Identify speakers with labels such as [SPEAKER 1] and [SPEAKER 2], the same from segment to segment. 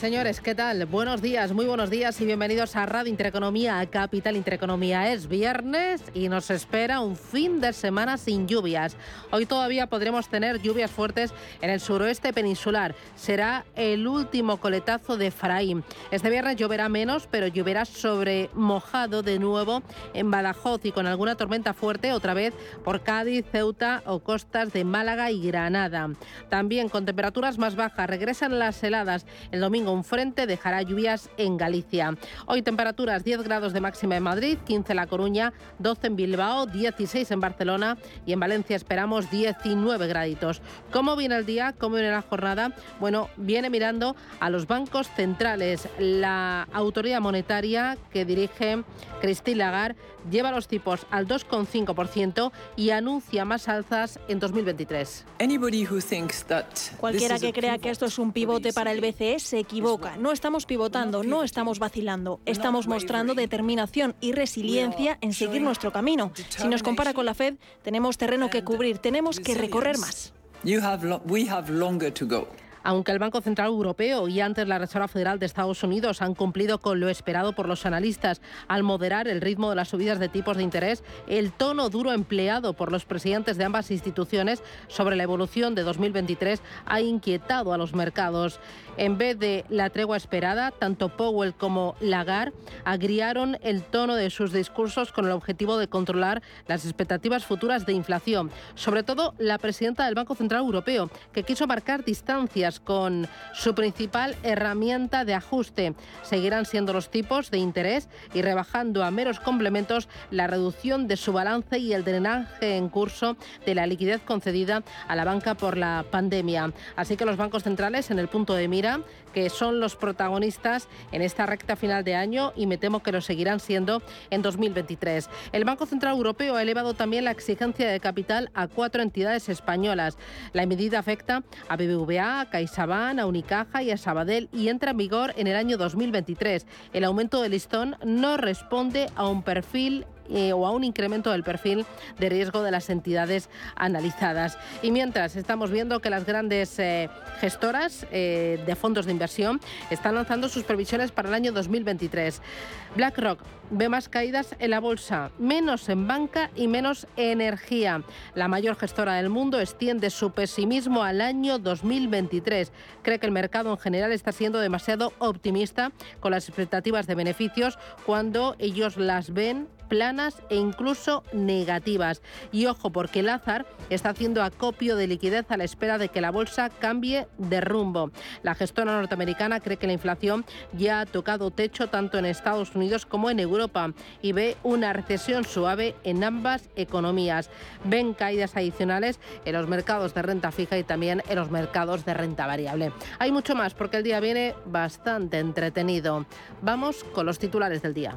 [SPEAKER 1] Señores, ¿qué tal? Buenos días, muy buenos días y bienvenidos a Radio Intereconomía, Capital Intereconomía. Es viernes y nos espera un fin de semana sin lluvias. Hoy todavía podremos tener lluvias fuertes en el suroeste peninsular. Será el último coletazo de Efraín. Este viernes lloverá menos, pero lloverá sobre mojado de nuevo en Badajoz y con alguna tormenta fuerte otra vez por Cádiz, Ceuta o costas de Málaga y Granada. También con temperaturas más bajas regresan las heladas el domingo un frente dejará lluvias en Galicia. Hoy temperaturas 10 grados de máxima en Madrid, 15 en La Coruña, 12 en Bilbao, 16 en Barcelona y en Valencia esperamos 19 graditos. ¿Cómo viene el día? ¿Cómo viene la jornada? Bueno, viene mirando a los bancos centrales. La autoridad monetaria que dirige Christine Lagarde lleva los tipos al 2,5% y anuncia más alzas en 2023.
[SPEAKER 2] Cualquiera que crea que esto es un pivote para el BCE se equivoca. No estamos pivotando, no estamos vacilando. Estamos mostrando determinación y resiliencia en seguir nuestro camino. Si nos compara con la Fed, tenemos terreno que cubrir, tenemos que recorrer más.
[SPEAKER 1] Aunque el Banco Central Europeo y antes la Reserva Federal de Estados Unidos han cumplido con lo esperado por los analistas al moderar el ritmo de las subidas de tipos de interés, el tono duro empleado por los presidentes de ambas instituciones sobre la evolución de 2023 ha inquietado a los mercados. En vez de la tregua esperada, tanto Powell como Lagarde agriaron el tono de sus discursos con el objetivo de controlar las expectativas futuras de inflación. Sobre todo la presidenta del Banco Central Europeo, que quiso marcar distancias con su principal herramienta de ajuste. Seguirán siendo los tipos de interés y rebajando a meros complementos la reducción de su balance y el drenaje en curso de la liquidez concedida a la banca por la pandemia. Así que los bancos centrales en el punto de mira que son los protagonistas en esta recta final de año y me temo que lo seguirán siendo en 2023. El Banco Central Europeo ha elevado también la exigencia de capital a cuatro entidades españolas. La medida afecta a BBVA, a CaixaBank, a Unicaja y a Sabadell y entra en vigor en el año 2023. El aumento del listón no responde a un perfil eh, o a un incremento del perfil de riesgo de las entidades analizadas. Y mientras estamos viendo que las grandes eh, gestoras eh, de fondos de inversión están lanzando sus previsiones para el año 2023. BlackRock ve más caídas en la bolsa, menos en banca y menos energía. La mayor gestora del mundo extiende su pesimismo al año 2023. Cree que el mercado en general está siendo demasiado optimista con las expectativas de beneficios cuando ellos las ven planas e incluso negativas. Y ojo, porque Lázaro está haciendo acopio de liquidez a la espera de que la bolsa cambie de rumbo. La gestora norteamericana cree que la inflación ya ha tocado techo tanto en Estados Unidos como en Europa y ve una recesión suave en ambas economías. Ven caídas adicionales en los mercados de renta fija y también en los mercados de renta variable. Hay mucho más porque el día viene bastante entretenido. Vamos con los titulares del día.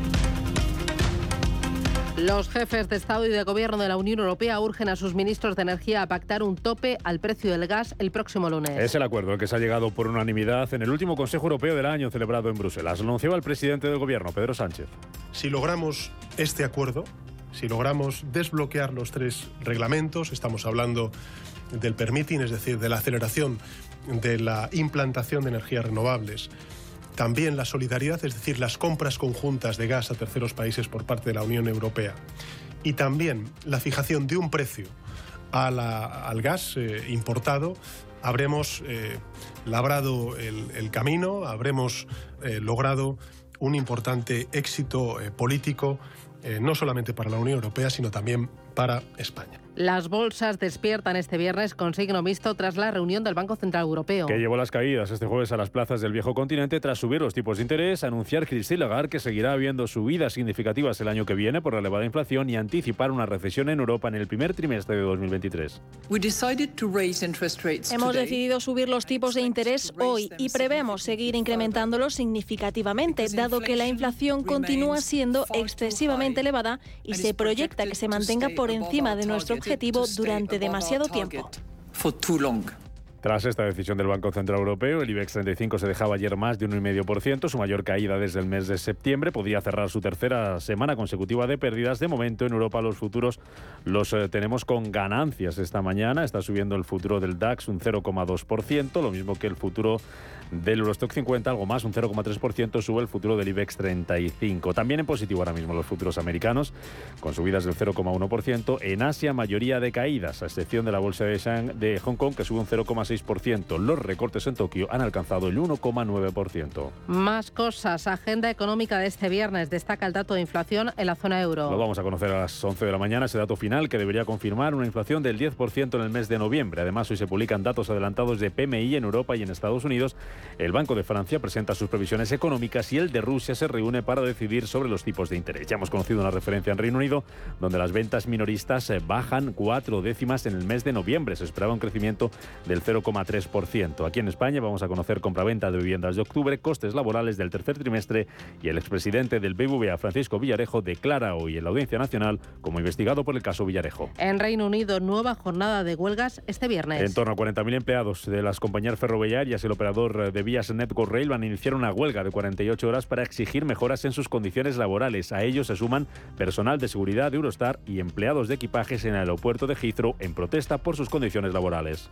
[SPEAKER 1] Los jefes de Estado y de Gobierno de la Unión Europea urgen a sus ministros de Energía a pactar un tope al precio del gas el próximo lunes.
[SPEAKER 3] Es el acuerdo que se ha llegado por unanimidad en el último Consejo Europeo del año celebrado en Bruselas. Lo anunciaba el presidente del Gobierno, Pedro Sánchez.
[SPEAKER 4] Si logramos este acuerdo, si logramos desbloquear los tres reglamentos, estamos hablando del permitting, es decir, de la aceleración de la implantación de energías renovables, también la solidaridad, es decir, las compras conjuntas de gas a terceros países por parte de la Unión Europea. Y también la fijación de un precio al gas eh, importado, habremos eh, labrado el, camino, habremos eh, logrado un importante éxito político, no solamente para la Unión Europea, sino también para España.
[SPEAKER 1] Las bolsas despiertan este viernes con signo mixto tras la reunión del Banco Central Europeo.
[SPEAKER 3] Que llevó las caídas este jueves a las plazas del viejo continente tras subir los tipos de interés, anunciar Christine Lagarde que seguirá habiendo subidas significativas el año que viene por la elevada inflación y anticipar una recesión en Europa en el primer trimestre de 2023.
[SPEAKER 2] Hemos decidido subir los tipos de interés hoy y prevemos seguir incrementándolos significativamente, dado que la inflación continúa siendo excesivamente elevada y se proyecta que se mantenga por encima de nuestro objetivo durante demasiado tiempo.
[SPEAKER 3] Tras esta decisión del Banco Central Europeo, el IBEX 35 se dejaba ayer más de un 1,5%, su mayor caída desde el mes de septiembre. Podría cerrar su tercera semana consecutiva de pérdidas. De momento, en Europa los futuros los eh, tenemos con ganancias esta mañana. Está subiendo el futuro del DAX un 0,2%, lo mismo que el futuro del Eurostock 50, algo más, un 0,3% sube el futuro del IBEX 35. También en positivo ahora mismo los futuros americanos, con subidas del 0,1%. En Asia, mayoría de caídas, a excepción de la bolsa de, de Hong Kong, que sube un 0,6%. Los recortes en Tokio han alcanzado el 1,9%.
[SPEAKER 1] Más cosas. Agenda económica de este viernes. Destaca el dato de inflación en la zona euro.
[SPEAKER 3] Lo vamos a conocer a las 11 de la mañana, ese dato final que debería confirmar una inflación del 10% en el mes de noviembre. Además, hoy se publican datos adelantados de PMI en Europa y en Estados Unidos el Banco de Francia presenta sus previsiones económicas y el de Rusia se reúne para decidir sobre los tipos de interés. Ya hemos conocido una referencia en Reino Unido donde las ventas minoristas eh, bajan cuatro décimas en el mes de noviembre. Se esperaba un crecimiento del 0,3%. Aquí en España vamos a conocer compraventa de viviendas de octubre, costes laborales del tercer trimestre y el expresidente del BBVA, Francisco Villarejo, declara hoy en la Audiencia Nacional como investigado por el caso Villarejo.
[SPEAKER 1] En Reino Unido, nueva jornada de huelgas este viernes.
[SPEAKER 3] En torno a 40.000 empleados de las compañías ferroviarias, el operador de vías Network Rail van a iniciar una huelga de 48 horas para exigir mejoras en sus condiciones laborales. A ellos se suman personal de seguridad de Eurostar y empleados de equipajes en el aeropuerto de Heathrow en protesta por sus condiciones laborales.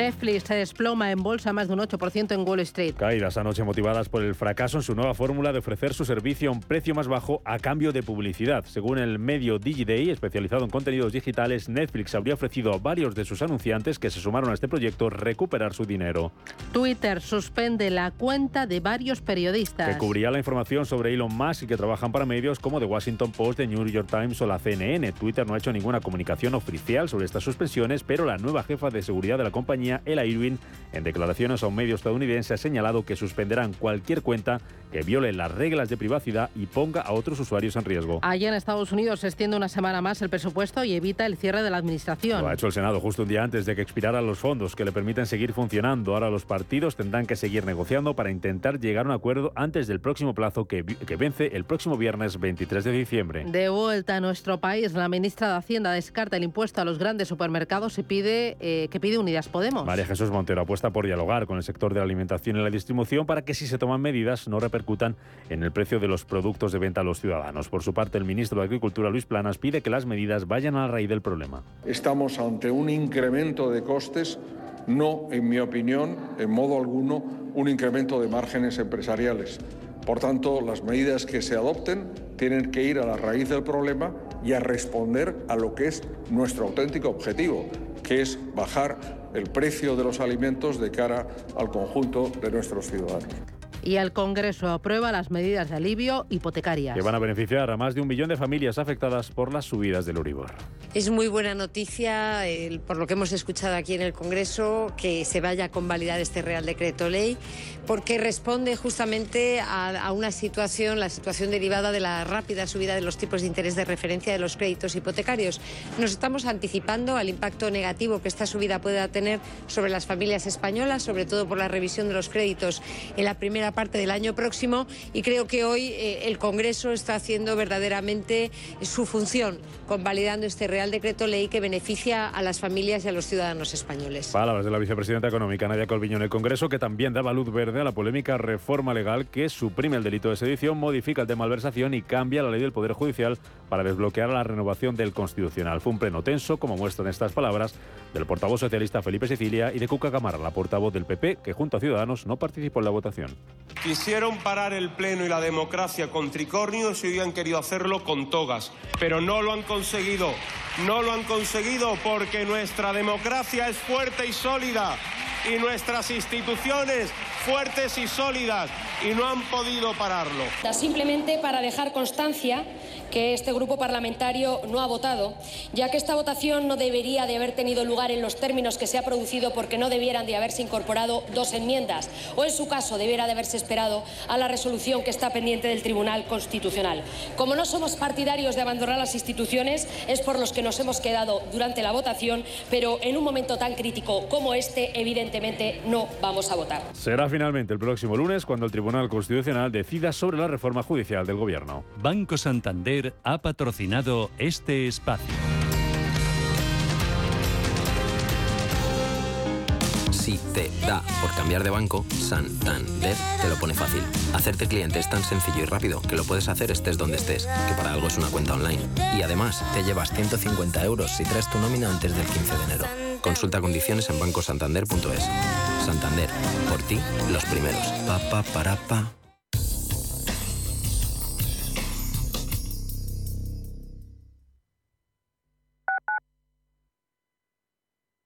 [SPEAKER 1] Netflix se desploma en bolsa más de un 8% en Wall Street.
[SPEAKER 3] Caídas anoche motivadas por el fracaso en su nueva fórmula de ofrecer su servicio a un precio más bajo a cambio de publicidad. Según el medio DigiDay, especializado en contenidos digitales, Netflix habría ofrecido a varios de sus anunciantes que se sumaron a este proyecto recuperar su dinero.
[SPEAKER 1] Twitter suspende la cuenta de varios periodistas.
[SPEAKER 3] Que cubría la información sobre Elon Musk y que trabajan para medios como The Washington Post, The New York Times o la CNN. Twitter no ha hecho ninguna comunicación oficial sobre estas suspensiones, pero la nueva jefa de seguridad de la compañía Ella Irwin, en declaraciones a un medio estadounidense, ha señalado que suspenderán cualquier cuenta que viole las reglas de privacidad y ponga a otros usuarios en riesgo.
[SPEAKER 1] Allí en Estados Unidos se extiende una semana más el presupuesto y evita el cierre de la administración.
[SPEAKER 3] Lo ha hecho el Senado justo un día antes de que expiraran los fondos que le permiten seguir funcionando. Ahora los partidos tendrán que seguir negociando para intentar llegar a un acuerdo antes del próximo plazo que, que vence el próximo viernes 23 de diciembre.
[SPEAKER 1] De vuelta a nuestro país, la ministra de Hacienda descarta el impuesto a los grandes supermercados y pide eh, que pide Unidas Podemos.
[SPEAKER 3] María Jesús Montero apuesta por dialogar con el sector de la alimentación y la distribución para que si se toman medidas no repercutan en el precio de los productos de venta a los ciudadanos. Por su parte, el ministro de Agricultura, Luis Planas, pide que las medidas vayan a la raíz del problema.
[SPEAKER 5] Estamos ante un incremento de costes, no, en mi opinión, en modo alguno, un incremento de márgenes empresariales. Por tanto, las medidas que se adopten tienen que ir a la raíz del problema y a responder a lo que es nuestro auténtico objetivo, que es bajar el precio de los alimentos de cara al conjunto de nuestros ciudadanos
[SPEAKER 1] y el Congreso aprueba las medidas de alivio hipotecarias.
[SPEAKER 3] Que van a beneficiar a más de un millón de familias afectadas por las subidas del Uribor.
[SPEAKER 6] Es muy buena noticia, por lo que hemos escuchado aquí en el Congreso, que se vaya a convalidar este Real Decreto Ley, porque responde justamente a, una situación, la situación derivada de la rápida subida de los tipos de interés de referencia de los créditos hipotecarios. Nos estamos anticipando al impacto negativo que esta subida pueda tener sobre las familias españolas, sobre todo por la revisión de los créditos en la primera parte del año próximo y creo que hoy eh, el Congreso está haciendo verdaderamente su función, convalidando este Real Decreto Ley que beneficia a las familias y a los ciudadanos españoles.
[SPEAKER 3] Palabras de la vicepresidenta económica Nadia Colviño en el Congreso, que también daba luz verde a la polémica reforma legal que suprime el delito de sedición, modifica el de malversación y cambia la ley del Poder Judicial para desbloquear la renovación del Constitucional. Fue un pleno tenso, como muestran estas palabras del portavoz socialista Felipe Sicilia y de Cuca Camara, la portavoz del PP, que junto a Ciudadanos no participó en la votación.
[SPEAKER 7] Quisieron parar el Pleno y la democracia con tricornios y han querido hacerlo con togas, pero no lo han conseguido. No lo han conseguido porque nuestra democracia es fuerte y sólida y nuestras instituciones fuertes y sólidas y no han podido pararlo.
[SPEAKER 8] Simplemente para dejar constancia que este grupo parlamentario no ha votado, ya que esta votación no debería de haber tenido lugar en los términos que se ha producido porque no debieran de haberse incorporado dos enmiendas, o en su caso debiera de haberse esperado a la resolución que está pendiente del Tribunal Constitucional. Como no somos partidarios de abandonar las instituciones, es por los que nos hemos quedado durante la votación, pero en un momento tan crítico como este, evidentemente no vamos a votar.
[SPEAKER 3] Será finalmente el próximo lunes cuando el Tribunal Constitucional decida sobre la reforma judicial del Gobierno.
[SPEAKER 9] Banco Santander ha patrocinado este espacio.
[SPEAKER 10] Si te da por cambiar de banco, Santander te lo pone fácil. Hacerte cliente es tan sencillo y rápido que lo puedes hacer estés donde estés, que para algo es una cuenta online. Y además, te llevas 150 euros si traes tu nómina antes del 15 de enero. Consulta condiciones en bancosantander.es. Santander, por ti, los primeros. Pa, pa, para, pa.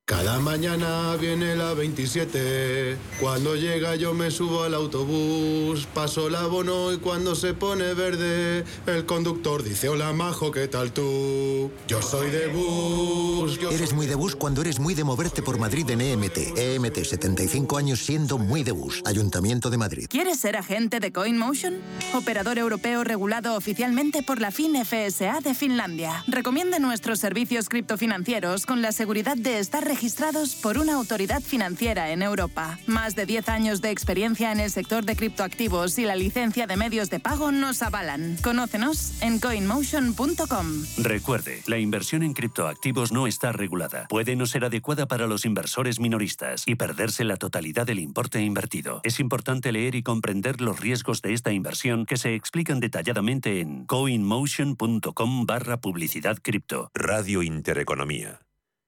[SPEAKER 11] Cada mañana viene la 27. Cuando llega yo me subo al autobús. Paso el abono y cuando se pone verde, el conductor dice: Hola, majo, ¿qué tal tú? Yo soy de bus. yo
[SPEAKER 12] Eres muy de bus cuando eres muy de moverte por Madrid en EMT. EMT, 75 años siendo muy de bus. Ayuntamiento de Madrid.
[SPEAKER 13] ¿Quieres ser agente de CoinMotion? Operador europeo regulado oficialmente por la FinFSA de Finlandia. Recomienda nuestros servicios criptofinancieros con la seguridad de estar registrados por una autoridad financiera en Europa. Más de 10 años de experiencia en el sector de criptoactivos y la licencia de medios de pago nos avalan. Conócenos en coinmotion.com.
[SPEAKER 9] Recuerde, la inversión en criptoactivos no está regulada. Puede no ser adecuada para los inversores minoristas y perderse la totalidad del importe invertido. Es importante leer y comprender los riesgos de esta inversión que se explican detalladamente en coinmotion.com barra publicidad cripto.
[SPEAKER 14] Radio Intereconomía.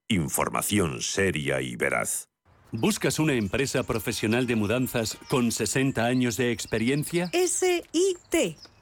[SPEAKER 14] Información seria y veraz.
[SPEAKER 9] ¿Buscas una empresa profesional de mudanzas con 60 años de experiencia?
[SPEAKER 15] SIT.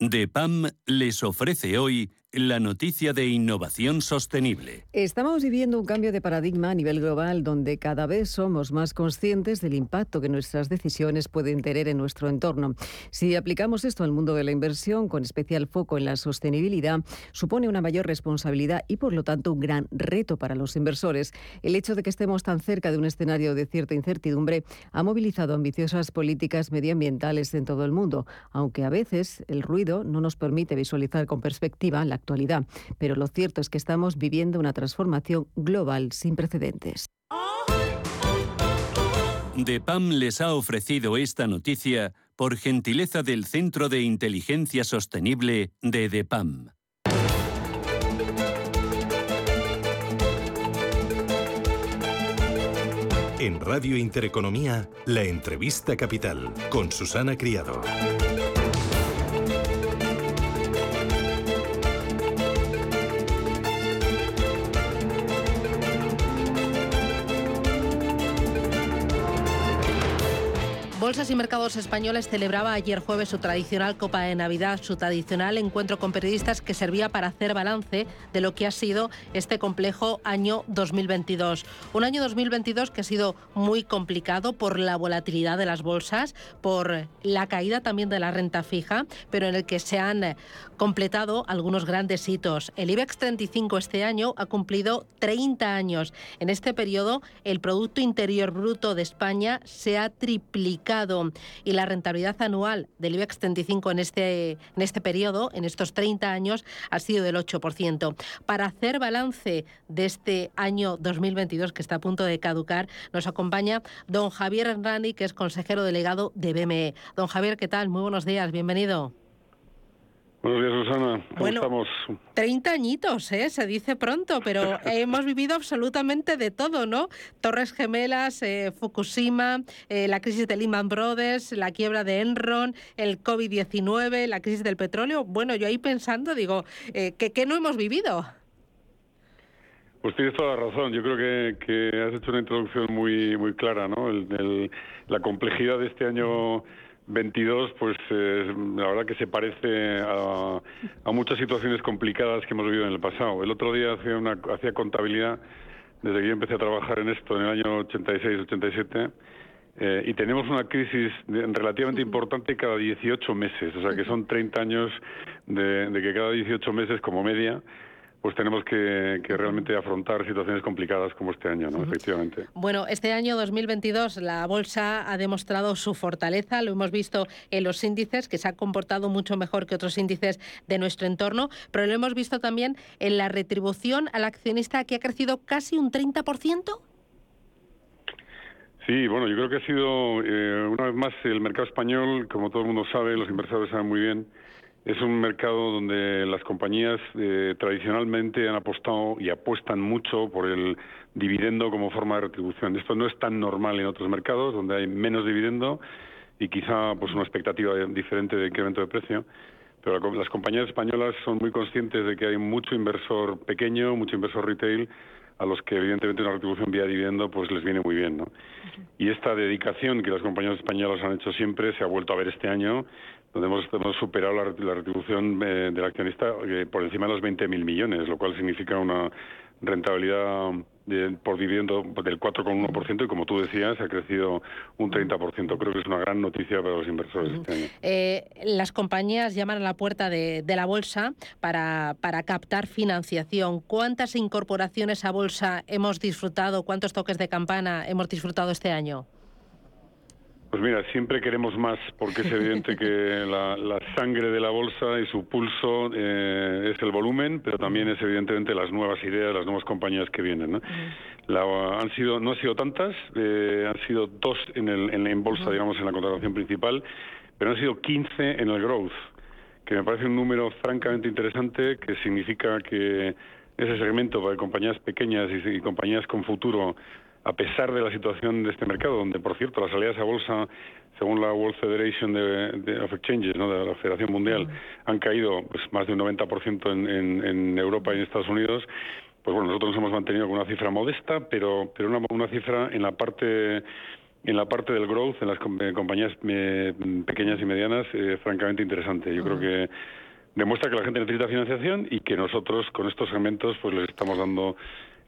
[SPEAKER 9] DEPAM les ofrece hoy la noticia de innovación sostenible.
[SPEAKER 16] Estamos viviendo un cambio de paradigma a nivel global donde cada vez somos más conscientes del impacto que nuestras decisiones pueden tener en nuestro entorno. Si aplicamos esto al mundo de la inversión, con especial foco en la sostenibilidad, supone una mayor responsabilidad y por lo tanto un gran reto para los inversores. El hecho de que estemos tan cerca de un escenario de cierta incertidumbre ha movilizado ambiciosas políticas medioambientales en todo el mundo, aunque a veces el ruido no nos permite visualizar con perspectiva la actualidad, pero lo cierto es que estamos viviendo una transformación global sin precedentes.
[SPEAKER 9] DEPAM les ha ofrecido esta noticia por gentileza del Centro de Inteligencia Sostenible de DEPAM. En Radio Intereconomía, la entrevista capital con Susana Criado.
[SPEAKER 1] Bolsas y mercados españoles celebraba ayer jueves su tradicional Copa de Navidad, su tradicional encuentro con periodistas que servía para hacer balance de lo que ha sido este complejo año 2022. Un año 2022 que ha sido muy complicado por la volatilidad de las bolsas, por la caída también de la renta fija, pero en el que se han completado algunos grandes hitos. El IBEX 35 este año ha cumplido 30 años. En este periodo, el Producto Interior Bruto de España se ha triplicado y la rentabilidad anual del IBEX 35 en este, en este periodo, en estos 30 años, ha sido del 8%. Para hacer balance de este año 2022 que está a punto de caducar, nos acompaña don Javier Hernani, que es consejero delegado de BME. Don Javier, ¿qué tal? Muy buenos días, bienvenido.
[SPEAKER 17] Buenos días, Susana. ¿Cómo
[SPEAKER 1] Bueno,
[SPEAKER 17] estamos?
[SPEAKER 1] 30 añitos, ¿eh? se dice pronto, pero hemos vivido absolutamente de todo, ¿no? Torres Gemelas, eh, Fukushima, eh, la crisis de Lehman Brothers, la quiebra de Enron, el COVID-19, la crisis del petróleo. Bueno, yo ahí pensando, digo, eh, ¿qué, qué no hemos vivido?
[SPEAKER 17] Pues tienes toda la razón. Yo creo que, que has hecho una introducción muy muy clara, ¿no? El- el- la complejidad de este año 22, pues eh, la verdad que se parece a, a muchas situaciones complicadas que hemos vivido en el pasado. El otro día hacía, una, hacía contabilidad desde que yo empecé a trabajar en esto en el año 86-87. eh, y tenemos una crisis relativamente importante cada 18 meses, o sea que son 30 años de, de que cada 18 meses como media pues tenemos que, que realmente afrontar situaciones complicadas como este año, ¿no? Efectivamente.
[SPEAKER 1] Bueno, este año 2022 la bolsa ha demostrado su fortaleza, lo hemos visto en los índices, que se ha comportado mucho mejor que otros índices de nuestro entorno, pero lo hemos visto también en la retribución al accionista que ha crecido casi un 30%.
[SPEAKER 17] Sí, bueno, yo creo que ha sido, eh, una vez más, el mercado español, como todo el mundo sabe, los inversores saben muy bien, es un mercado donde las compañías eh, tradicionalmente han apostado y apuestan mucho por el dividendo como forma de retribución. Esto no es tan normal en otros mercados, donde hay menos dividendo y quizá pues una expectativa diferente de incremento de precio. Pero las compañías españolas son muy conscientes de que hay mucho inversor pequeño, mucho inversor retail, a los que evidentemente una retribución vía dividendo pues les viene muy bien, ¿no? Y esta dedicación que las compañías españolas han hecho siempre se ha vuelto a ver este año, donde hemos, hemos superado la, la retribución eh, del accionista eh, por encima de los 20.000 millones, lo cual significa una rentabilidad de- por dividendo del 4,1% y como tú decías ha crecido un 30%. Creo que es una gran noticia para los inversores este año.
[SPEAKER 1] Eh, las compañías llaman a la puerta de, de la bolsa para, para captar financiación. ¿Cuántas incorporaciones a bolsa hemos disfrutado? ¿Cuántos toques de campana hemos disfrutado este año?
[SPEAKER 17] Pues mira, siempre queremos más porque es evidente que la, la sangre de la bolsa y su pulso eh, es el volumen, pero también es evidentemente las nuevas ideas, las nuevas compañías que vienen. ¿no? La- han sido, no han sido tantas, eh, han sido dos en, el, en, en bolsa, digamos, en la contratación principal, pero han sido 15 en el growth, que me parece un número francamente interesante, que significa que ese segmento para compañías pequeñas y, y compañías con futuro a pesar de la situación de este mercado, donde, por cierto, las salidas a bolsa, según la World Federation de, de- of Exchanges, ¿no? de la Federación Mundial, han caído pues, más de un 90% en, en, en Europa y en Estados Unidos, pues bueno, nosotros nos hemos mantenido con una cifra modesta, pero, pero una, una cifra en la parte en la parte del growth, en las eh, compañías eh, pequeñas y medianas, eh, francamente interesante. Yo creo que demuestra que la gente necesita financiación y que nosotros con estos segmentos pues les estamos dando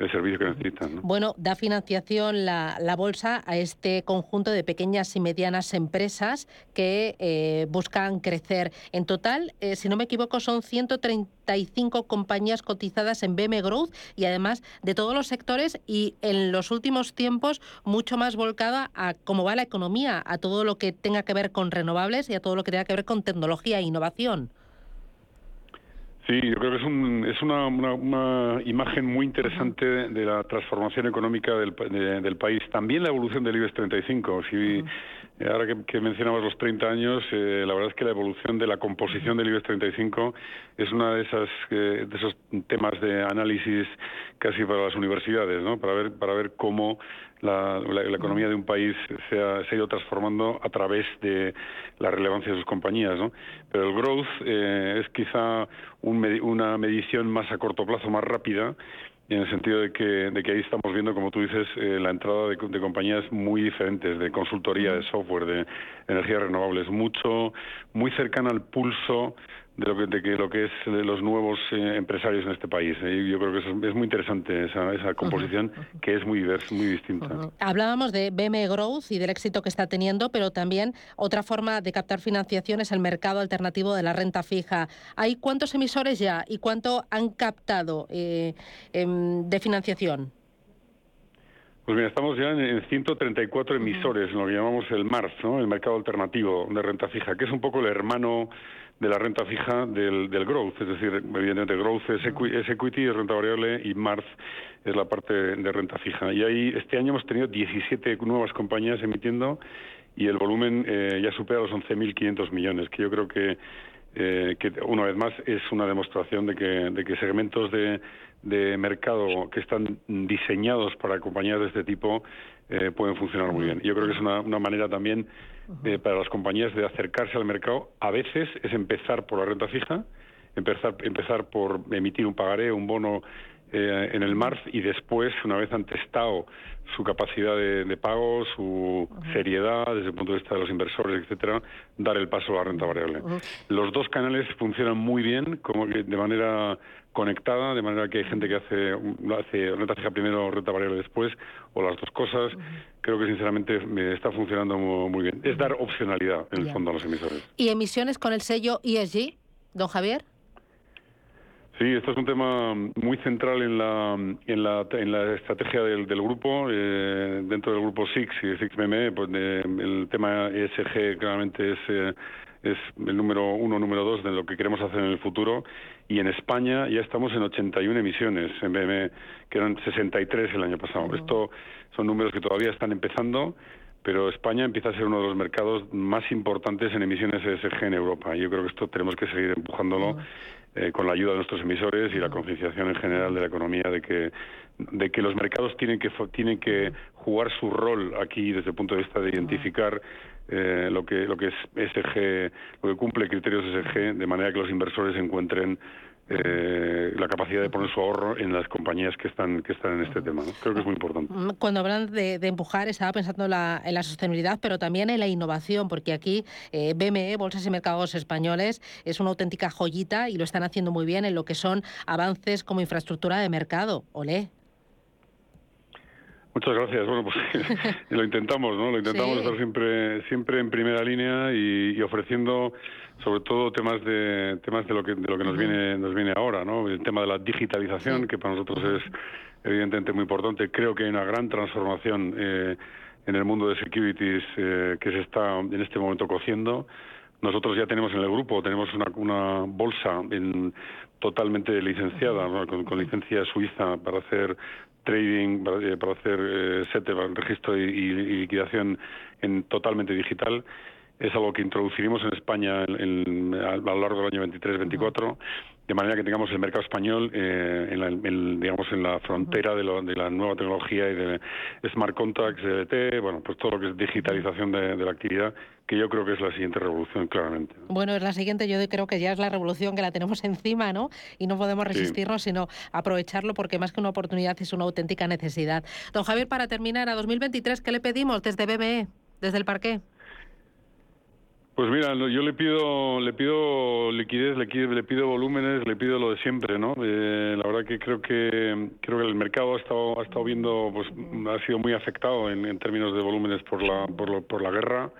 [SPEAKER 17] el servicio que necesitan. ¿no?
[SPEAKER 1] Bueno, da financiación la, la bolsa a este conjunto de pequeñas y medianas empresas que eh, buscan crecer. En total, eh, si no me equivoco, son 135 compañías cotizadas en BM Growth y además de todos los sectores y en los últimos tiempos mucho más volcada a cómo va la economía, a todo lo que tenga que ver con renovables y a todo lo que tenga que ver con tecnología e innovación.
[SPEAKER 17] Sí, yo creo que es, un, es una, una, una imagen muy interesante de, de la transformación económica del, de- del país. También la evolución del IBEX 35. Si, eh, Ahora que, que mencionabas los 30 años, eh, la verdad es que la evolución de la composición del IBEX 35 es una de esas eh, de esos temas de análisis casi para las universidades, ¿no? Para ver para ver cómo la, economía de un país se ha, ido transformando a través de la relevancia de sus compañías, ¿no? Pero el growth eh, es quizá un una medición más a corto plazo, más rápida, en el sentido de que, de que ahí estamos viendo, como tú dices, eh, la entrada de, de compañías muy diferentes, de consultoría, de software, de energías renovables, mucho, muy cercana al pulso de lo que, de que, lo que es de los nuevos eh, empresarios en este país. ¿eh? Yo creo que es, es muy interesante esa, esa composición que es muy diversa, muy distinta.
[SPEAKER 1] Hablábamos de BM Growth y del éxito que está teniendo, pero también otra forma de captar financiación es el mercado alternativo de la renta fija. ¿Hay cuántos emisores ya y cuánto han captado eh, em, de financiación?
[SPEAKER 17] Pues mira, estamos ya en 134 emisores, en lo que llamamos el MARF, ¿no? el mercado alternativo de renta fija, que es un poco el hermano de la renta fija del, del growth, es decir, evidentemente growth es, equity, es renta variable y MARF es la parte de renta fija. Y ahí este año hemos tenido 17 nuevas compañías emitiendo y el volumen eh, ya supera los 11.500 millones, que yo creo que, eh, que una vez más es una demostración de que, de que segmentos de, de mercado que están diseñados para compañías de este tipo eh, pueden funcionar muy bien. Yo creo que es una, una manera también eh, para las compañías de acercarse al mercado. A veces es empezar por la renta fija, empezar, empezar por emitir un pagaré, un bono eh, en el MARF y después, una vez han testado su capacidad de, pago, su seriedad desde el punto de vista de los inversores, etcétera, dar el paso a la renta variable. Los dos canales funcionan muy bien, como de manera conectada, de manera que hay gente que hace, hace renta fija primero, renta variable después, o las dos cosas. Creo que sinceramente me está funcionando muy, bien. Es dar opcionalidad, en el fondo, a los emisores.
[SPEAKER 1] ¿Y emisiones con el sello ESG, don Javier?
[SPEAKER 17] Sí, esto es un tema muy central en la, en la, en la estrategia del, del grupo. Eh, dentro del grupo SIX y SIX MME, pues el tema ESG claramente es... Eh, es el número uno, número dos de lo que queremos hacer en el futuro. Y en España ya estamos en 81 emisiones, en BM, que eran 63 el año pasado. Esto son números que todavía están empezando, pero España empieza a ser uno de los mercados más importantes en emisiones ESG en Europa. Yo creo que esto tenemos que seguir empujándolo. Eh, con la ayuda de nuestros emisores y la concienciación en general de la economía de que de que los mercados tienen que tienen que jugar su rol aquí desde el punto de vista de identificar eh, lo que lo que es SG, lo que cumple criterios SG, de manera que los inversores encuentren eh, la capacidad de poner su ahorro en las compañías que están que están en este tema. Creo que es muy importante.
[SPEAKER 1] Mm, cuando hablan de, empujar, estaba pensando en la, en la, sostenibilidad, pero también en la innovación, porque aquí eh, BME, Bolsas y Mercados Españoles, es una auténtica joyita y lo están haciendo muy bien en lo que son avances como infraestructura de mercado. Olé.
[SPEAKER 17] Muchas gracias. Bueno, pues lo intentamos, ¿no? Lo intentamos estar siempre siempre en primera línea y, ofreciendo sobre todo temas de temas de lo que de lo que nos viene nos viene ahora, ¿no? El tema de la digitalización que para nosotros es evidentemente muy importante. Creo que hay una gran transformación eh, en el mundo de securities eh, que se está en este momento cociendo. Nosotros ya tenemos en el grupo tenemos una, una bolsa en, totalmente licenciada, con, con, licencia suiza para hacer trading, para, eh, hacer eh, registro y, liquidación en totalmente digital. Es algo que introduciremos en España en, a, lo largo del año 23-24, de manera que tengamos el mercado español eh, en, la, digamos, en la frontera de, de, la nueva tecnología y de smart contracts, DDT, bueno, pues todo lo que es digitalización de, de la actividad que yo creo que es la siguiente revolución, claramente.
[SPEAKER 1] Bueno, es la siguiente, yo creo que ya es la revolución que la tenemos encima, ¿no? Y no podemos resistirnos, sino aprovecharlo porque más que una oportunidad es una auténtica necesidad. Don Javier, para terminar, a 2023, ¿qué le pedimos desde BBE, desde el parque?
[SPEAKER 17] Pues mira, yo le pido, le pido liquidez, le, le pido volúmenes, le pido lo de siempre, ¿no? Eh, la verdad que creo que creo que el mercado ha estado, ha estado viendo, pues ha sido muy afectado en, términos de volúmenes por la, por, por la guerra.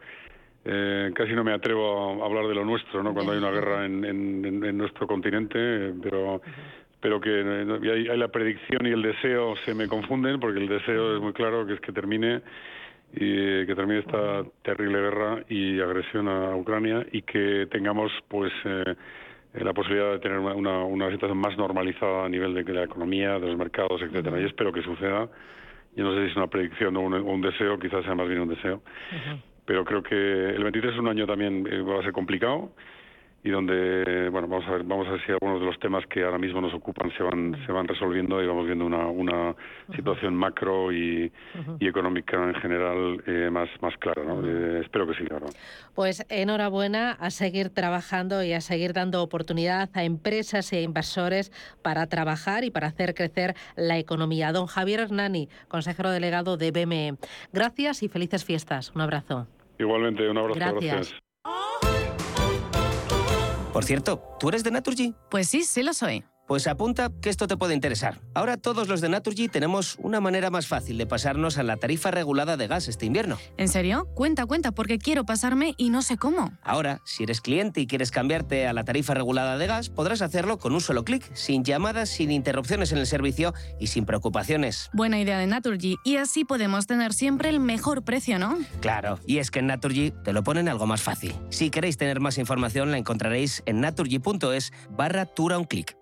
[SPEAKER 17] Eh, casi no me atrevo a hablar de lo nuestro, ¿no? Cuando hay una guerra en, en, nuestro continente, pero pero que hay, hay, la predicción y el deseo se me confunden porque el deseo es muy claro que es que termine y que termine esta terrible guerra y agresión a Ucrania y que tengamos pues eh, la posibilidad de tener una, una, situación más normalizada a nivel de la economía, de los mercados, etcétera. Y espero que suceda. Yo no sé si es una predicción o un, deseo, quizás sea más bien un deseo pero creo que el 23 es un año también eh, va a ser complicado y donde bueno vamos a ver vamos a ver si algunos de los temas que ahora mismo nos ocupan se van se van resolviendo y vamos viendo una, una situación macro y, y, económica en general eh, más más clara ¿no? Eh, espero que sí claro
[SPEAKER 1] pues enhorabuena a seguir trabajando y a seguir dando oportunidad a empresas e inversores para trabajar y para hacer crecer la economía. Don Javier Hernani consejero delegado de BME gracias y felices fiestas. Un abrazo.
[SPEAKER 17] Igualmente un abrazo
[SPEAKER 1] gracias.
[SPEAKER 18] Por cierto, ¿tú eres de Naturgy?
[SPEAKER 19] Pues sí, sí lo soy.
[SPEAKER 18] Pues apunta que esto te puede interesar. Ahora todos los de Naturgy tenemos una manera más fácil de pasarnos a la tarifa regulada de gas este invierno.
[SPEAKER 19] ¿En serio? Cuenta, cuenta, porque quiero pasarme y no sé cómo.
[SPEAKER 18] Ahora, si eres cliente y quieres cambiarte a la tarifa regulada de gas, podrás hacerlo con un solo clic, sin llamadas, sin interrupciones en el servicio y sin preocupaciones.
[SPEAKER 19] Buena idea de Naturgy. Y así podemos tener siempre el mejor precio, ¿no?
[SPEAKER 18] Claro, y es que en Naturgy te lo ponen algo más fácil. Si queréis tener más información, la encontraréis en naturgy.es barra tura un clic.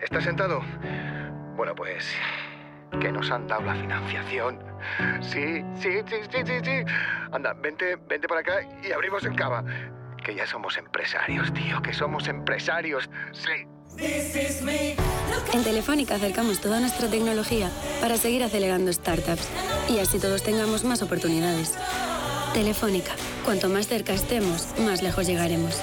[SPEAKER 20] ¿estás sentado? Bueno, pues que nos han dado la financiación. Sí, sí, sí, sí, sí, sí. Anda, vente, vente para acá y abrimos el cava. Que ya somos empresarios, tío, que somos empresarios. Sí.
[SPEAKER 21] En Telefónica acercamos toda nuestra tecnología para seguir acelerando startups y así todos tengamos más oportunidades. Telefónica, cuanto más cerca estemos, más lejos llegaremos.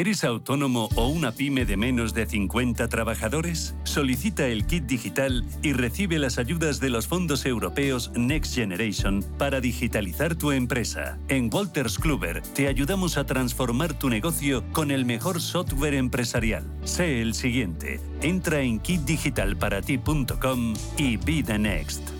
[SPEAKER 9] ¿Eres autónomo o una pyme de menos de 50 trabajadores? Solicita el kit digital y recibe las ayudas de los fondos europeos Next Generation para digitalizar tu empresa. En Walters Kluber te ayudamos a transformar tu negocio con el mejor software empresarial. Sé el siguiente. Entra en kitdigitalparati.com y be the next.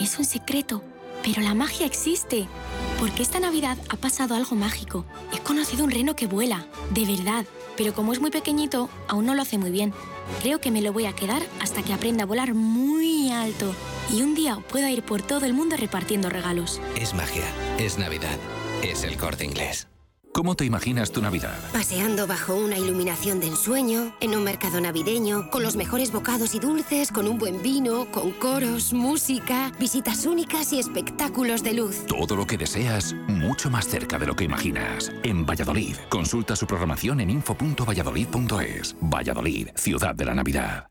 [SPEAKER 21] Es un secreto. Pero la magia existe. Porque esta Navidad ha pasado algo mágico. He conocido un reno que vuela. De verdad. Pero como es muy pequeñito, aún no lo hace muy bien. Creo que me lo voy a quedar hasta que aprenda a volar muy alto. Y un día pueda ir por todo el mundo repartiendo regalos.
[SPEAKER 10] Es magia, es Navidad, es el corte inglés. ¿Cómo te imaginas tu Navidad?
[SPEAKER 22] Paseando bajo una iluminación de ensueño, en un mercado navideño, con los mejores bocados y dulces, con un buen vino, con coros, música, visitas únicas y espectáculos de luz.
[SPEAKER 10] Todo lo que deseas, mucho más cerca de lo que imaginas. En Valladolid, consulta su programación en info.valladolid.es. Valladolid, ciudad de la Navidad.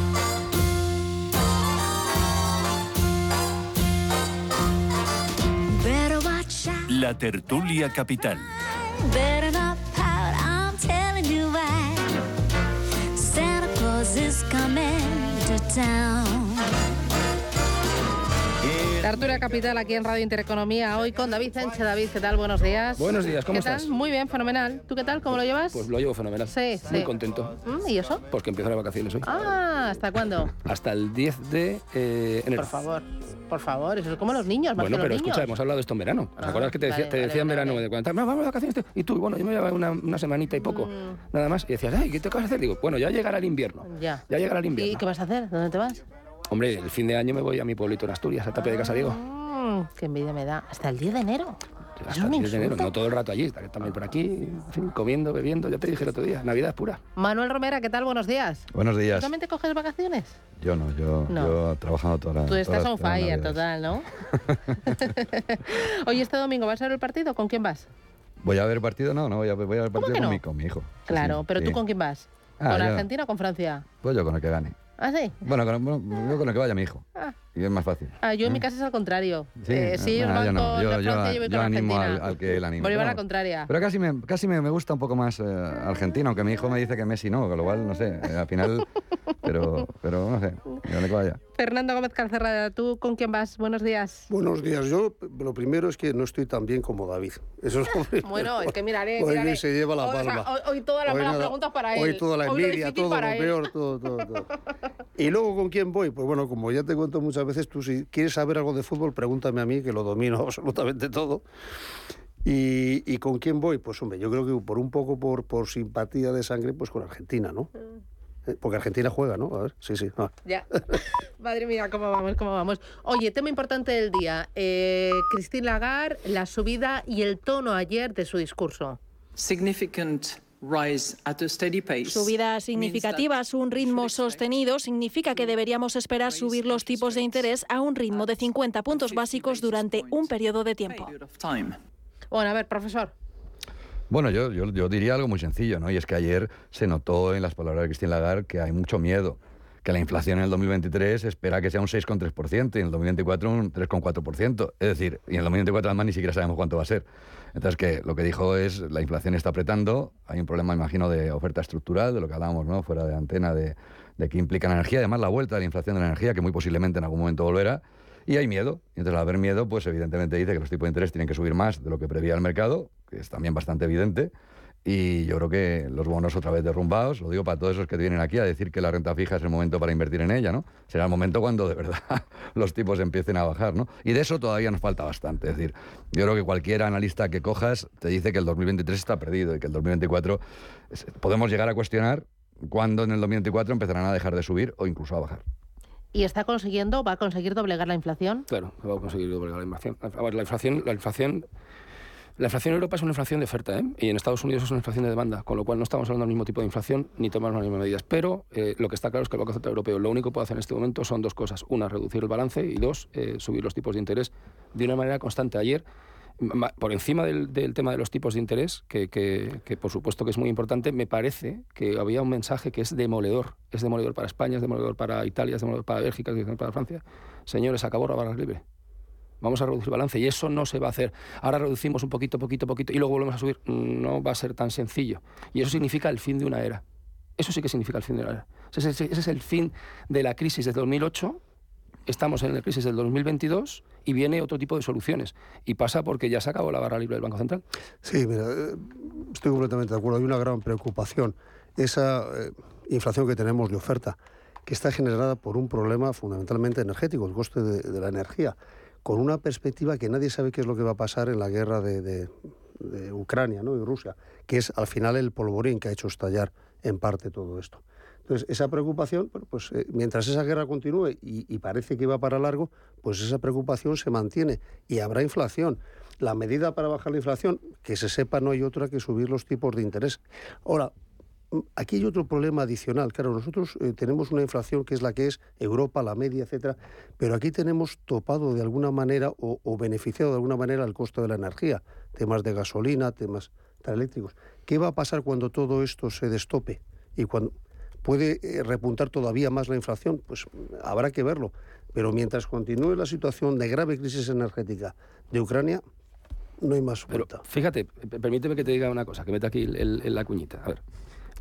[SPEAKER 9] La tertulia capital.
[SPEAKER 1] Tertulia Capital aquí en Radio Intereconomía, hoy con David Sánchez. David, ¿qué tal? Buenos días.
[SPEAKER 23] Buenos días, ¿cómo
[SPEAKER 1] ¿Qué tal?
[SPEAKER 23] estás?
[SPEAKER 1] Muy bien, fenomenal. ¿Tú qué tal? ¿Cómo lo llevas?
[SPEAKER 23] Pues lo llevo fenomenal.
[SPEAKER 1] Sí,
[SPEAKER 23] Muy
[SPEAKER 1] sí.
[SPEAKER 23] contento.
[SPEAKER 1] Mm, ¿Y eso?
[SPEAKER 23] Porque empiezo las vacaciones hoy.
[SPEAKER 1] Ah, ¿hasta cuándo?
[SPEAKER 23] Hasta el 10 de eh, enero.
[SPEAKER 1] Por favor, por favor, eso es como los niños, más
[SPEAKER 23] Bueno,
[SPEAKER 1] que
[SPEAKER 23] pero
[SPEAKER 1] los niños.
[SPEAKER 23] escucha, hemos hablado de esto en verano. ¿Te
[SPEAKER 1] Ah,
[SPEAKER 23] acuerdas que te decía,
[SPEAKER 1] vale,
[SPEAKER 23] te
[SPEAKER 1] vale,
[SPEAKER 23] decía en verano de cuando vamos de vacaciones? Y tú, bueno, yo me llevaba una, una semanita y poco, nada más. Y decías, ay, ¿qué te vas a hacer? Digo, bueno, ya llegará el invierno.
[SPEAKER 1] Ya.
[SPEAKER 23] Ya llegará el invierno.
[SPEAKER 1] ¿Y qué vas a hacer? ¿Dónde te vas?
[SPEAKER 23] Hombre, el fin de año me voy a mi pueblito en Asturias, a Tapia de Casadiego.
[SPEAKER 1] Mm, qué envidia me da. Hasta el 10 de enero.
[SPEAKER 23] Hasta el 10 de enero, no todo el rato allí, estaré también por aquí, en fin, comiendo, bebiendo, ya te dije el otro día, Navidad pura.
[SPEAKER 1] Manuel Romera, ¿qué tal? Buenos días.
[SPEAKER 24] Buenos días.
[SPEAKER 1] ¿Tú también te coges vacaciones?
[SPEAKER 24] Yo no, yo,
[SPEAKER 1] No.
[SPEAKER 24] yo trabajando toda la
[SPEAKER 1] Tú estás
[SPEAKER 24] todas-
[SPEAKER 1] on fire, total, ¿no? Oye, este domingo vas a ver el partido. ¿Con quién vas?
[SPEAKER 24] ¿Voy a ver partido? No, no, voy a, voy a ver partido
[SPEAKER 1] que
[SPEAKER 24] con,
[SPEAKER 1] no?
[SPEAKER 24] mi, con mi hijo.
[SPEAKER 1] Claro,
[SPEAKER 24] sí,
[SPEAKER 1] pero
[SPEAKER 24] sí.
[SPEAKER 1] ¿tú con quién vas?
[SPEAKER 24] Ah,
[SPEAKER 1] ¿Con
[SPEAKER 24] yo-
[SPEAKER 1] Argentina o con Francia?
[SPEAKER 24] Pues yo con el que gane.
[SPEAKER 1] ¿Ah, sí?
[SPEAKER 24] Bueno, con, bueno, con el que vaya mi hijo.
[SPEAKER 1] Ah,
[SPEAKER 24] y es más fácil.
[SPEAKER 1] Ah, yo en mi casa es al contrario.
[SPEAKER 24] Sí,
[SPEAKER 1] Eh, sí,
[SPEAKER 24] yo no. Yo,
[SPEAKER 1] de
[SPEAKER 24] yo-
[SPEAKER 1] Francia, yo voy
[SPEAKER 24] yo
[SPEAKER 1] con
[SPEAKER 24] animo al, que él anima.
[SPEAKER 1] Bolívar a la
[SPEAKER 24] Pero-
[SPEAKER 1] contraria.
[SPEAKER 24] Pero casi me, casi me, me gusta un poco más eh, Argentina, aunque mi hijo me dice que Messi no, con lo cual, no sé, eh, al final, pero, pero no sé, vaya.
[SPEAKER 1] Fernando Gómez Calcerrada, ¿tú con quién vas? Buenos días.
[SPEAKER 25] Buenos días. Yo lo primero es que no estoy tan bien como David. Eso es lo.
[SPEAKER 1] Bueno, es que miraré,
[SPEAKER 25] Hoy
[SPEAKER 1] miraré.
[SPEAKER 25] se lleva la
[SPEAKER 1] Hoy, o sea,
[SPEAKER 25] palma.
[SPEAKER 1] hoy- hoy todas las
[SPEAKER 25] Hoy
[SPEAKER 1] malas
[SPEAKER 25] nada-
[SPEAKER 1] preguntas para él.
[SPEAKER 25] Hoy toda la envidia, todo lo
[SPEAKER 1] él.
[SPEAKER 25] peor, todo, todo, todo. Y luego, ¿con quién voy? Pues bueno, como ya te cuento muchas veces, tú si quieres saber algo de fútbol, pregúntame a mí, que lo domino absolutamente todo. Y, y con quién voy? Pues hombre, yo creo que por un poco por, por simpatía de sangre, pues con Argentina, ¿no? Eh, Porque Argentina juega, ¿no? A ver, sí, sí. ah.
[SPEAKER 1] Ya. Madre mía, cómo vamos, cómo vamos. Oye, tema importante del día. Eh, Christine Lagarde, la subida y el tono ayer de su discurso.
[SPEAKER 26] significant
[SPEAKER 27] Subidas significativas, un ritmo sostenido, significa que deberíamos esperar subir los tipos de interés a un ritmo de 50 puntos básicos durante un periodo de tiempo.
[SPEAKER 1] Bueno, a ver, profesor.
[SPEAKER 24] Bueno, yo, yo, yo diría algo muy sencillo, ¿no? Y es que ayer se notó en las palabras de Christine Lagarde que hay mucho miedo, que la inflación en el 2023 espera que sea un 6,3% y en el 2024 un 3,4%. Es decir, y en el 2024 además ni siquiera sabemos cuánto va a ser. Entonces, que lo que dijo es, la inflación está apretando, hay un problema, imagino, de oferta estructural, de lo que hablábamos, ¿no? Fuera de antena, de, de que implica la energía, además la vuelta de la inflación de la energía, que muy posiblemente en algún momento volverá. Y hay miedo. Entonces, al haber miedo, pues evidentemente dice que los tipos de interés tienen que subir más de lo que prevía el mercado, que es también bastante evidente. Y yo creo que los bonos otra vez derrumbados, lo digo para todos esos que vienen aquí a decir que la renta fija es el momento para invertir en ella, ¿no? Será el momento cuando de verdad los tipos empiecen a bajar, ¿no? Y de eso todavía nos falta bastante. Es decir, yo creo que cualquier analista que cojas te dice que el 2023 está perdido y que el 2024 es- podemos llegar a cuestionar cuándo en el 2024 empezarán a dejar de subir o incluso a bajar.
[SPEAKER 1] ¿Y está consiguiendo, va a conseguir doblegar la inflación?
[SPEAKER 23] Claro, vamos a conseguir doblegar la inflación. A ver, la inflación, la inflación, la inflación en Europa es una inflación de oferta, ¿eh? y en Estados Unidos es una inflación de demanda, con lo cual no estamos hablando del mismo tipo de inflación ni tomamos las mismas medidas. Pero eh, lo que está claro es que el Banco Central Europeo lo único que puede hacer en este momento son dos cosas: una, reducir el balance y dos, eh, subir los tipos de interés de una manera constante. Ayer por encima del, tema de los tipos de interés, que, por supuesto que es muy importante, me parece que había un mensaje que es demoledor. Es demoledor para España, es demoledor para Italia, es demoledor para Bélgica, es demoledor para Francia. Señores, acabó barra libre. Vamos a reducir balance y eso no se va a hacer. Ahora reducimos un poquito, poquito, poquito y luego volvemos a subir. No va a ser tan sencillo. Y eso significa el fin de una era. Eso sí que significa el fin de una era. Ese es, el fin de la crisis de 2008 estamos en la crisis del 2022 y viene otro tipo de soluciones. Y pasa porque ya se acabó la barra libre del Banco Central.
[SPEAKER 25] Sí, mira, eh, estoy completamente de acuerdo. Hay una gran preocupación. Esa eh, inflación que tenemos de oferta, que está generada por un problema fundamentalmente energético, el coste de la energía, con una perspectiva que nadie sabe qué es lo que va a pasar en la guerra de, Ucrania ¿no? y Rusia, que es al final el polvorín que ha hecho estallar en parte todo esto. Entonces, esa preocupación, pues eh, mientras esa guerra continúe y, parece que va para largo, pues esa preocupación se mantiene y habrá inflación. La medida para bajar la inflación, que se sepa, no hay otra que subir los tipos de interés. Aquí hay otro problema adicional. Claro, nosotros eh, tenemos una inflación que es la que es Europa, la media, etcétera, pero aquí tenemos topado de alguna manera o, o beneficiado de alguna manera el costo de la energía, temas de gasolina, temas eléctricos. ¿Qué va a pasar cuando todo esto se destope y cuando puede eh, repuntar todavía más la inflación? Pues mm, habrá que verlo. Pero mientras continúe la situación de grave crisis energética de Ucrania, no hay más
[SPEAKER 23] Pero
[SPEAKER 25] vuelta.
[SPEAKER 23] fíjate, permíteme que te diga una cosa, que meta aquí el- la cuñita. A ver,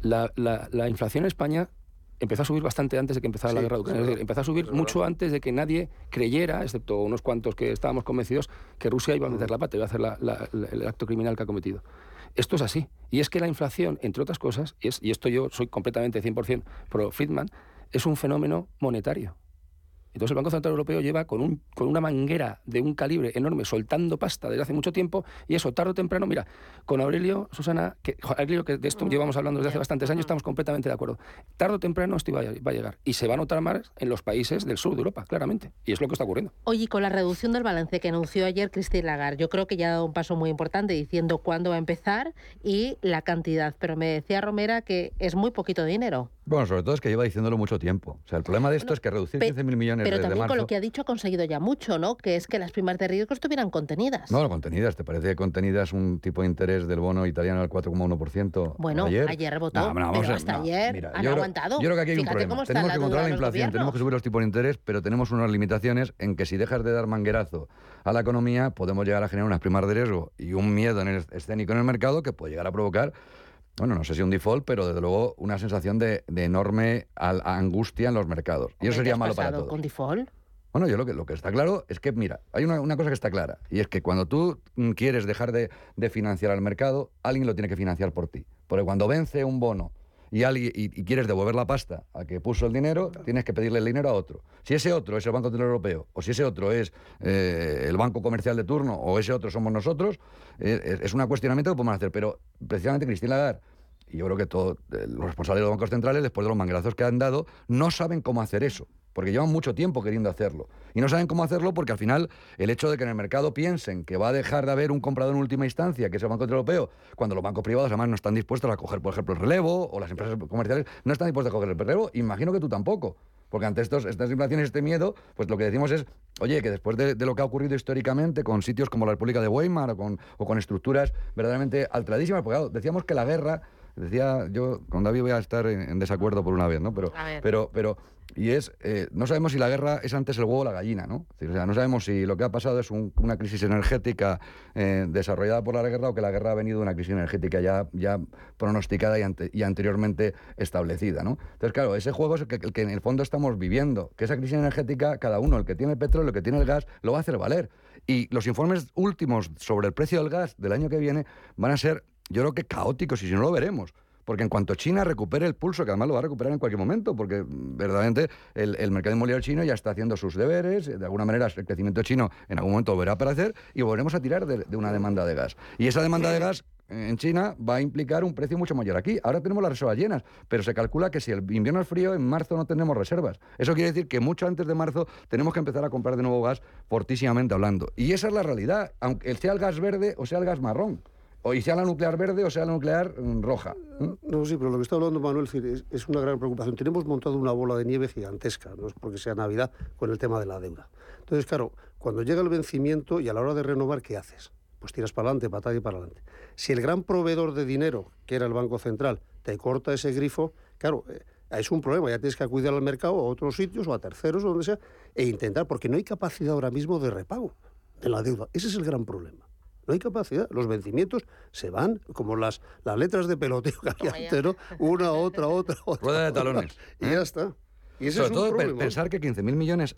[SPEAKER 23] la, la- la inflación en España empezó a subir bastante antes de que empezara la guerra de Ucrania.
[SPEAKER 25] es
[SPEAKER 23] decir, empezó a subir mucho antes de que nadie creyera, excepto unos cuantos que estábamos convencidos, que Rusia iba a meter la pata, iba a hacer la- el acto criminal que ha cometido. Esto es así. Y es que la inflación, entre otras cosas, y, es- y esto yo soy completamente 100% pro Friedman, es un fenómeno monetario. Entonces el Banco Central Europeo lleva con, un, con una manguera de un calibre enorme soltando pasta desde hace mucho tiempo y eso tarde o temprano, mira, con Aurelio, Susana, que, Aurelio, que de esto llevamos hablando desde hace bastantes años, estamos completamente de acuerdo. Tarde o temprano esto va a, va a llegar y se va a notar más en los países del sur de Europa, claramente. Y es lo que está ocurriendo.
[SPEAKER 1] Oye, y con la reducción del balance que anunció ayer Christine Lagarde, yo creo que ya ha dado un paso muy importante diciendo cuándo va a empezar y la cantidad. Pero me decía Romera que es muy poquito dinero.
[SPEAKER 24] Bueno, sobre todo es que lleva diciéndolo mucho tiempo. O sea, el problema de esto es que reducir
[SPEAKER 1] Pe-
[SPEAKER 24] 15.000 millones
[SPEAKER 1] Pero
[SPEAKER 24] desde
[SPEAKER 1] también con lo que ha dicho ha conseguido ya mucho, ¿no? Que es que las primas de riesgo estuvieran contenidas.
[SPEAKER 24] No, contenidas. ¿Te parece que contenidas un tipo de interés del bono italiano al 4,1%
[SPEAKER 1] Bueno,
[SPEAKER 24] ayer?
[SPEAKER 1] ayer rebotó,
[SPEAKER 24] No, no, vamos
[SPEAKER 1] pero
[SPEAKER 24] a-
[SPEAKER 1] hasta ayer
[SPEAKER 24] mira,
[SPEAKER 1] han
[SPEAKER 24] yo creo-
[SPEAKER 1] aguantado.
[SPEAKER 24] Yo creo que aquí hay un problema. tenemos que controlar la inflación, tenemos que subir los tipos de interés, pero tenemos unas limitaciones en que si dejas de dar manguerazo a la economía, podemos llegar a generar unas primas de riesgo y un miedo en el escénico en el mercado que puede llegar a provocar bueno, no sé si un default, pero desde luego una sensación de, de enorme angustia en los mercados. Y eso
[SPEAKER 1] Hombre, ¿qué
[SPEAKER 24] sería malo para todos.
[SPEAKER 1] con default?
[SPEAKER 24] Bueno, yo lo que, lo que está claro es que, mira, hay una, una cosa que está clara, y es que cuando tú mm, quieres dejar de, de financiar al mercado, alguien lo tiene que financiar por ti. Porque cuando vence un bono y, alguien, y, y quieres devolver la pasta a que puso el dinero, tienes que pedirle el dinero a otro. Si ese otro es el Banco Central Europeo, o si ese otro es eh, el banco comercial de turno, o ese otro somos nosotros, eh, es, es un cuestionamiento que podemos hacer. Pero precisamente Cristina Lagarde y yo creo que todos los responsables de los bancos centrales, después de los manguerazos que han dado, no saben cómo hacer eso, porque llevan mucho tiempo queriendo hacerlo. Y no saben cómo hacerlo porque al final el hecho de que en el mercado piensen que va a dejar de haber un comprador en última instancia, que es el Banco Central Europeo, cuando los bancos privados además no están dispuestos a coger, por ejemplo, el relevo, o las empresas comerciales no están dispuestas a coger el relevo, imagino que tú tampoco. Porque ante estos, estas inflaciones, este miedo, pues lo que decimos es, oye, que después de, lo que ha ocurrido históricamente con sitios como la República de Weimar o con, estructuras verdaderamente alteradísimas, porque claro, decíamos que la guerra, decía yo, con David voy a estar en, en desacuerdo por una vez, ¿no? Pero, pero, pero y es, eh, no sabemos si la guerra es antes el huevo o la gallina, ¿no? O sea, no sabemos si lo que ha pasado es un- una crisis energética eh, desarrollada por la guerra o que la guerra ha venido de una crisis energética ya, ya pronosticada y, ante- y anteriormente establecida, ¿no? Entonces, claro, ese juego es el que, el que en el fondo estamos viviendo, que esa crisis energética, cada uno, el que tiene el petróleo, el que tiene el gas, lo va a hacer valer. Y los informes últimos sobre el precio del gas del año que viene van a ser, yo creo que caóticos, y si no lo veremos. Porque en cuanto China recupere el pulso, que además lo va a recuperar en cualquier momento, porque mm, verdaderamente el, el mercado inmobiliario chino ya está haciendo sus deberes, de alguna manera el crecimiento chino en algún momento volverá a aparecer y volveremos a tirar de, de una demanda de gas. Y esa demanda de gas en China va a implicar un precio mucho mayor aquí. Ahora tenemos las reservas llenas, pero se calcula que si el invierno es frío, en marzo no tendremos reservas. Eso quiere decir que mucho antes de marzo tenemos que empezar a comprar de nuevo gas, fortísimamente hablando. Y esa es la realidad, aunque sea el gas verde o sea el gas marrón. O y sea la nuclear verde o sea la nuclear mm, roja.
[SPEAKER 25] No, sí, pero lo que está hablando Manuel es, una gran preocupación. Tenemos montado una bola de nieve gigantesca, no es porque sea Navidad, con el tema de la deuda. Entonces, claro, cuando llega el vencimiento y a la hora de renovar, ¿qué haces? Pues tiras para adelante, patada y para adelante. Si el gran proveedor de dinero, que era el Banco Central, te corta ese grifo, claro, eh, es un problema. Ya tienes que acudir al mercado, a otros sitios, o a terceros, o donde sea, e intentar, porque no hay capacidad ahora mismo de repago de la deuda. Ese es el gran problema. No hay capacidad. Los vencimientos se van como las, las letras de peloteo que había antes, ¿no? Una, otra, otra, otra.
[SPEAKER 24] Rueda de
[SPEAKER 25] otra,
[SPEAKER 24] talones.
[SPEAKER 25] Y ya está. Y ese
[SPEAKER 24] Sobre
[SPEAKER 25] es un
[SPEAKER 24] todo
[SPEAKER 25] problema.
[SPEAKER 24] pensar que 15.000 millones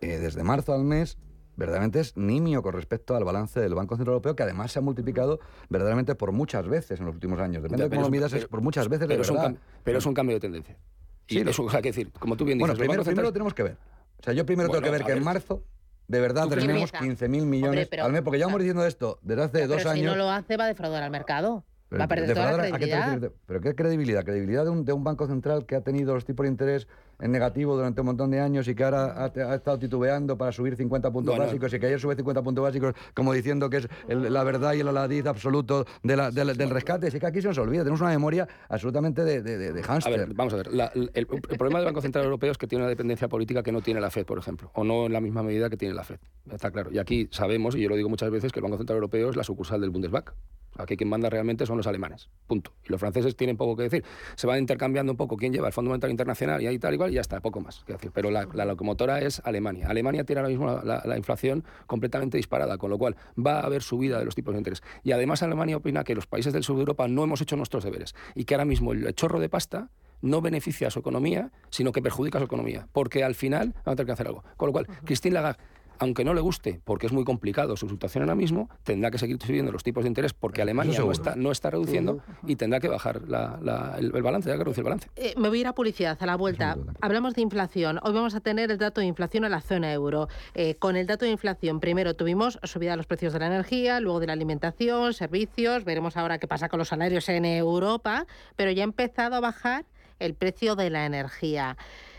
[SPEAKER 24] eh, desde marzo al mes verdaderamente es nimio con respecto al balance del Banco Central Europeo, que además se ha multiplicado verdaderamente por muchas veces en los últimos años. Depende de
[SPEAKER 23] Pero
[SPEAKER 24] cómo lo
[SPEAKER 23] es-
[SPEAKER 24] es por muchas veces
[SPEAKER 23] pero
[SPEAKER 24] de
[SPEAKER 23] es un pero es un cambio de tendencia. Y
[SPEAKER 24] Sí,
[SPEAKER 23] sea, que decir, como tú bien dices,
[SPEAKER 24] Bueno, primero,
[SPEAKER 23] centrales-
[SPEAKER 24] tenemos que ver. O sea, yo primero
[SPEAKER 23] Bueno,
[SPEAKER 24] tengo que ver que en
[SPEAKER 23] ver.
[SPEAKER 24] marzo de verdad tenemos
[SPEAKER 1] Empieza.
[SPEAKER 24] 15.000 millones
[SPEAKER 1] Hombre, pero-
[SPEAKER 24] al mes, porque llevamos diciendo esto desde hace
[SPEAKER 1] Pero
[SPEAKER 24] dos
[SPEAKER 1] si
[SPEAKER 24] años.
[SPEAKER 1] no lo hace, va a defraudar al mercado.
[SPEAKER 24] Pero
[SPEAKER 1] Va a perder
[SPEAKER 24] de
[SPEAKER 1] toda la
[SPEAKER 24] verdad, ¿a qué te
[SPEAKER 1] credibilidad.
[SPEAKER 24] ¿Pero qué credibilidad? ¿Credibilidad de un, de un banco central que ha tenido los tipos de interés en negativo durante un montón de años y que ahora ha, ha estado titubeando para subir 50 puntos básicos y que ayer sube 50 puntos básicos como diciendo que es el- la verdad y el aladiz absoluto de la- del, del rescate? Sí que aquí se nos olvida, tenemos una memoria absolutamente de, de, de, de
[SPEAKER 23] A
[SPEAKER 24] hámster.
[SPEAKER 23] ver, vamos a ver. la- el, el problema del Banco Central Europeo es que tiene una dependencia política que no tiene la FED, por ejemplo, o no en la misma medida que tiene la FED. Está claro. Y aquí sabemos, y yo lo digo muchas veces, que el Banco Central Europeo es la sucursal del Bundesbank. Aquí quien manda realmente son los alemanes. Punto. Y los franceses tienen poco que decir. Se van intercambiando un poco quién lleva el Fondo Monetario Internacional y ahí tal y cual, y ya está, poco más decir. Pero la, la locomotora es Alemania. Alemania tiene ahora mismo la, la- la inflación completamente disparada, con lo cual va a haber subida de los tipos de interés. Y además Alemania opina que los países del sur de Europa no hemos hecho nuestros deberes y que ahora mismo el chorro de pasta no beneficia a su economía, sino que perjudica a su economía, porque al final van a tener que hacer algo. Con lo cual, Christine Lagarde, aunque no le guste, porque es muy complicado su situación ahora mismo, tendrá que seguir subiendo los tipos de interés porque Alemania no está, no está reduciendo y tendrá que bajar la- la- el, el balance, tendrá que reducir el balance.
[SPEAKER 1] Eh, me voy a ir a publicidad a la vuelta. Hablamos de inflación. Hoy vamos a tener el dato de inflación en la zona euro. Eh, con el dato de inflación, primero tuvimos subida de los precios de la energía, luego de la alimentación, servicios. Veremos ahora qué pasa con los salarios en Europa, pero ya ha empezado a bajar el precio de la energía.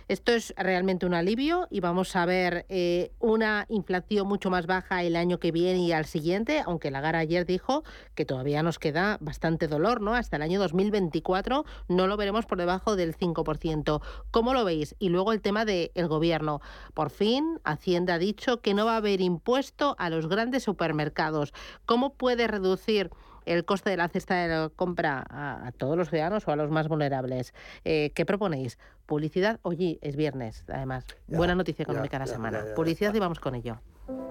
[SPEAKER 1] Esto es realmente un alivio y vamos a ver eh, una inflación mucho más baja el año que viene y al siguiente, aunque Lagarde ayer dijo que todavía nos queda bastante dolor, ¿no? Hasta el año 2024 no lo veremos por debajo del 5%. ¿Cómo lo veis? Y luego el tema del gobierno. Por fin, Hacienda ha dicho que no va a haber impuesto a los grandes supermercados. ¿Cómo puede reducir el coste de la cesta de la compra a, a todos los ciudadanos o a los más vulnerables? Eh, ¿Qué proponéis? Publicidad, oye, es viernes, además.
[SPEAKER 18] Ya,
[SPEAKER 1] Buena noticia económica
[SPEAKER 18] ya,
[SPEAKER 1] la semana.
[SPEAKER 18] ya, ya,
[SPEAKER 1] Publicidad y vamos con ello.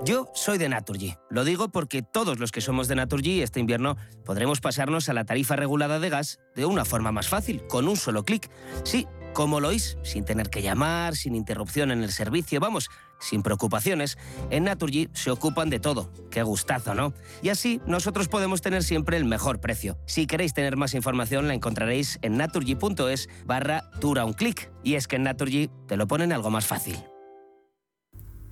[SPEAKER 18] Yo soy de Naturgy. Lo digo porque todos los que somos de Naturgy este invierno podremos pasarnos a la tarifa regulada de gas de una forma más fácil, con un solo clic. Sí, como lo oís, sin tener que llamar, sin interrupción en el servicio, vamos, sin preocupaciones. En Naturgy se ocupan de todo. Qué gustazo, ¿no? Y así nosotros podemos tener siempre el mejor precio. Si queréis tener más información la encontraréis en naturgy.es barra dura un clic. Y es que en Naturgy te lo ponen algo más fácil.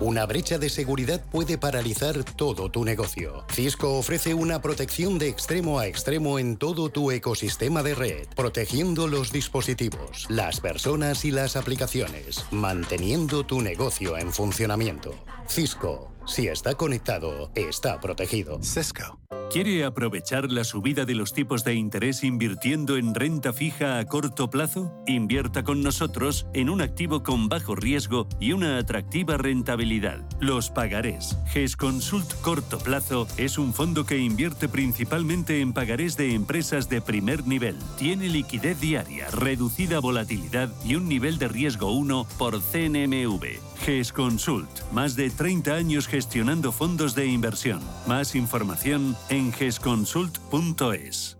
[SPEAKER 28] Una brecha de seguridad puede paralizar todo tu negocio. Cisco ofrece una protección de extremo a extremo en todo tu ecosistema de red, protegiendo los dispositivos, las personas y las aplicaciones, manteniendo tu negocio en funcionamiento. Cisco, si está conectado, está protegido.
[SPEAKER 9] Cisco. ¿Quiere aprovechar la subida de los tipos de interés invirtiendo en renta fija a corto plazo? Invierta con nosotros en un activo con bajo riesgo y una atractiva rentabilidad. Los pagarés. GES Consult Corto Plazo es un fondo que invierte principalmente en pagarés de empresas de primer nivel. Tiene liquidez diaria, reducida volatilidad y un nivel de riesgo 1 por CNMV. GES Consult. Más de 30 años gestionando fondos de inversión. Más información en gesconsult.es.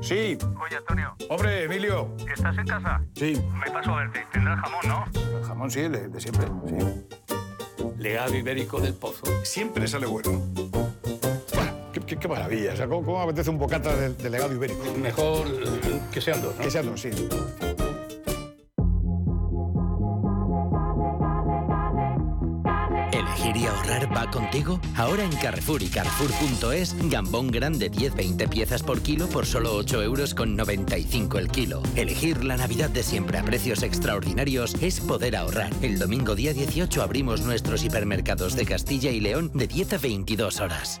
[SPEAKER 29] Sí.
[SPEAKER 30] Oye, Antonio.
[SPEAKER 29] Hombre, Emilio.
[SPEAKER 30] ¿Estás en casa?
[SPEAKER 29] Sí.
[SPEAKER 30] Me paso a verte. Tendrás jamón, ¿no?
[SPEAKER 29] El jamón sí, de, de siempre. Sí.
[SPEAKER 23] Legado ibérico del pozo.
[SPEAKER 29] Siempre sale bueno. Qué, qué- qué maravilla. O sea, ¿cómo, cómo apetece un bocata de, de legado ibérico?
[SPEAKER 23] Mejor que sean dos, ¿no?
[SPEAKER 29] Que sean dos, sí.
[SPEAKER 31] ¿Elegir y ahorrar va contigo? Ahora en Carrefour y Carrefour.es, gambón grande 10-20 piezas por kilo por solo 8 euros con 95 el kilo. Elegir la Navidad de siempre a precios extraordinarios es poder ahorrar. El domingo día 18 abrimos nuestros hipermercados de Castilla y León de 10 a 22 horas.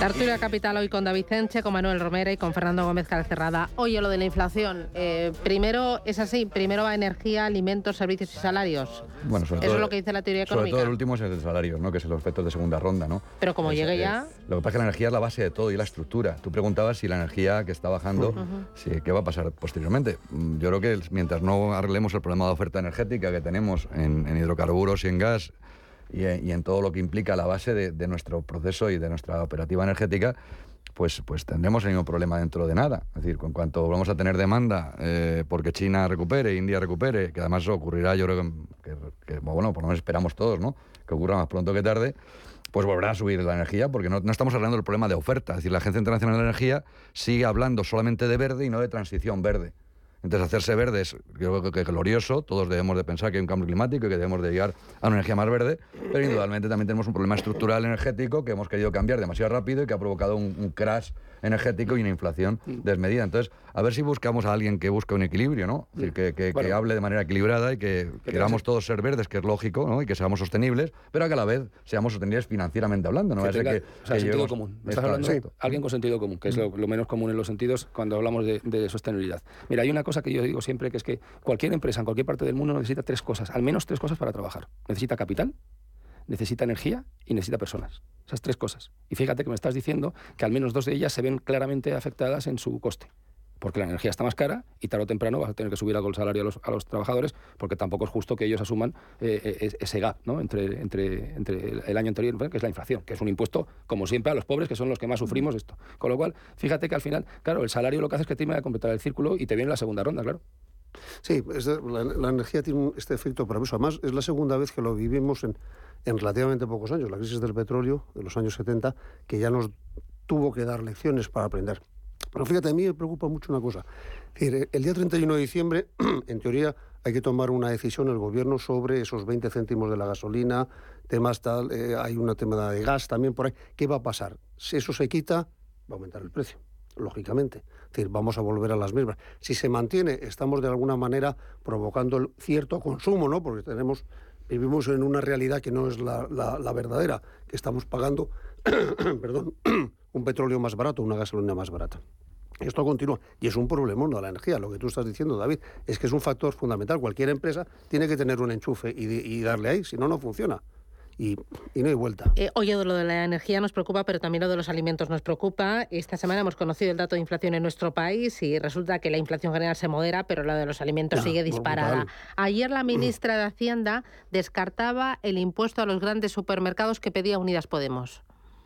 [SPEAKER 1] Tertulia Capital hoy con David Enche, con Manuel Romera y con Fernando Gómez Calcerrada. Oye, lo de la inflación. eh, primero, es así, primero va energía, alimentos, servicios y salarios.
[SPEAKER 24] Bueno, sobre
[SPEAKER 1] Eso
[SPEAKER 24] todo,
[SPEAKER 1] es lo que dice la teoría
[SPEAKER 24] Sobre
[SPEAKER 1] económica.
[SPEAKER 24] todo el último es el de salarios, ¿no? que es el efecto de segunda ronda. ¿no?
[SPEAKER 1] Pero como llegue ya...
[SPEAKER 24] Lo que pasa es que la energía es la base de todo y la estructura. Tú preguntabas si la energía que está bajando, si- ¿qué va a pasar posteriormente? Mm, Yo creo que mientras no arreglemos el problema de oferta energética que tenemos en, en hidrocarburos y en gas y en, y en todo lo que implica la base de, nuestro proceso y de nuestra operativa energética, pues, pues tendremos el mismo problema dentro de nada. Es decir, en cuanto vamos a tener demanda, eh, porque China recupere, India recupere, que además ocurrirá, yo creo que, que- bueno, por lo menos esperamos todos, ¿no? Que ocurra más pronto que tarde, pues volverá a subir la energía, porque no, no estamos hablando del problema de oferta. Es decir, la Agencia Internacional de Energía sigue hablando solamente de verde y no de transición verde. Entonces, hacerse verde es creo que glorioso, todos debemos de pensar que hay un cambio climático y que debemos de llegar a una energía más verde, pero indudablemente también tenemos un problema estructural energético que hemos querido cambiar demasiado rápido y que ha provocado un crash energético y una inflación desmedida. Entonces, a ver si buscamos a alguien que busque un equilibrio, ¿no? Es decir, que, que- que
[SPEAKER 23] Bueno.
[SPEAKER 24] hable de manera equilibrada y que queramos todos ser verdes, que es lógico, ¿no? Y que seamos sostenibles, pero que a la vez seamos sostenibles financieramente hablando, ¿no?
[SPEAKER 23] que tenga-
[SPEAKER 24] que-
[SPEAKER 23] o sea,
[SPEAKER 24] que
[SPEAKER 23] sentido
[SPEAKER 24] llevemos-
[SPEAKER 23] común. Me estás
[SPEAKER 24] Está-
[SPEAKER 23] hablando de alguien con sentido común, que es lo, lo menos común en los sentidos cuando hablamos de, de sostenibilidad. Mira, hay una cosa que yo digo siempre, que es que cualquier empresa en cualquier parte del mundo necesita tres cosas, al menos tres cosas para trabajar. Necesita capital, necesita energía y necesita personas. Esas tres cosas. Y fíjate que me estás diciendo que al menos dos de ellas se ven claramente afectadas en su coste. Porque la energía está más cara y tarde o temprano vas a tener que subir algo el salario a los, a los trabajadores porque tampoco es justo que ellos asuman eh, eh, ese gap ¿no? entre, entre, entre el- año anterior, que es la inflación, que es un impuesto, como siempre, a los pobres, que son los que más sufrimos esto. Con lo cual, fíjate que al final, claro, el salario lo que hace es que termina de completar el círculo y te viene la segunda ronda, claro.
[SPEAKER 25] Sí, la, energía tiene este efecto perverso. Además, es la segunda vez que lo vivimos en, en relativamente pocos años. La crisis del petróleo de los años 70, que ya nos tuvo que dar lecciones para aprender. Pero fíjate, a mí me preocupa mucho una cosa. Decir, el día 31 de diciembre, en teoría, hay que tomar una decisión el gobierno sobre esos 20 céntimos de la gasolina, temas tal, eh, hay un tema de gas también por ahí. ¿Qué va a pasar? Si eso se quita, va a aumentar el precio lógicamente. Es decir, vamos a volver a las mismas. Si se mantiene, estamos de alguna manera provocando el cierto consumo, ¿no? Porque tenemos, vivimos en una realidad que no es la, la- verdadera, que estamos pagando, perdón, un petróleo más barato, una gasolina más barata. Esto continúa y es un problema no la energía. Lo que tú estás diciendo, David, es que es un factor fundamental. Cualquier empresa tiene que tener un enchufe y, y darle ahí, si no, no funciona. Y, y no hay vuelta.
[SPEAKER 1] Eh, oye, lo de la energía nos preocupa, pero también lo de los alimentos nos preocupa. Esta semana hemos conocido el dato de inflación en nuestro país y resulta que la inflación general se modera, pero la de los alimentos
[SPEAKER 32] Ya,
[SPEAKER 1] sigue
[SPEAKER 32] brutal.
[SPEAKER 1] disparada. Ayer la ministra de Hacienda descartaba el impuesto a los grandes supermercados que pedía Unidas Podemos.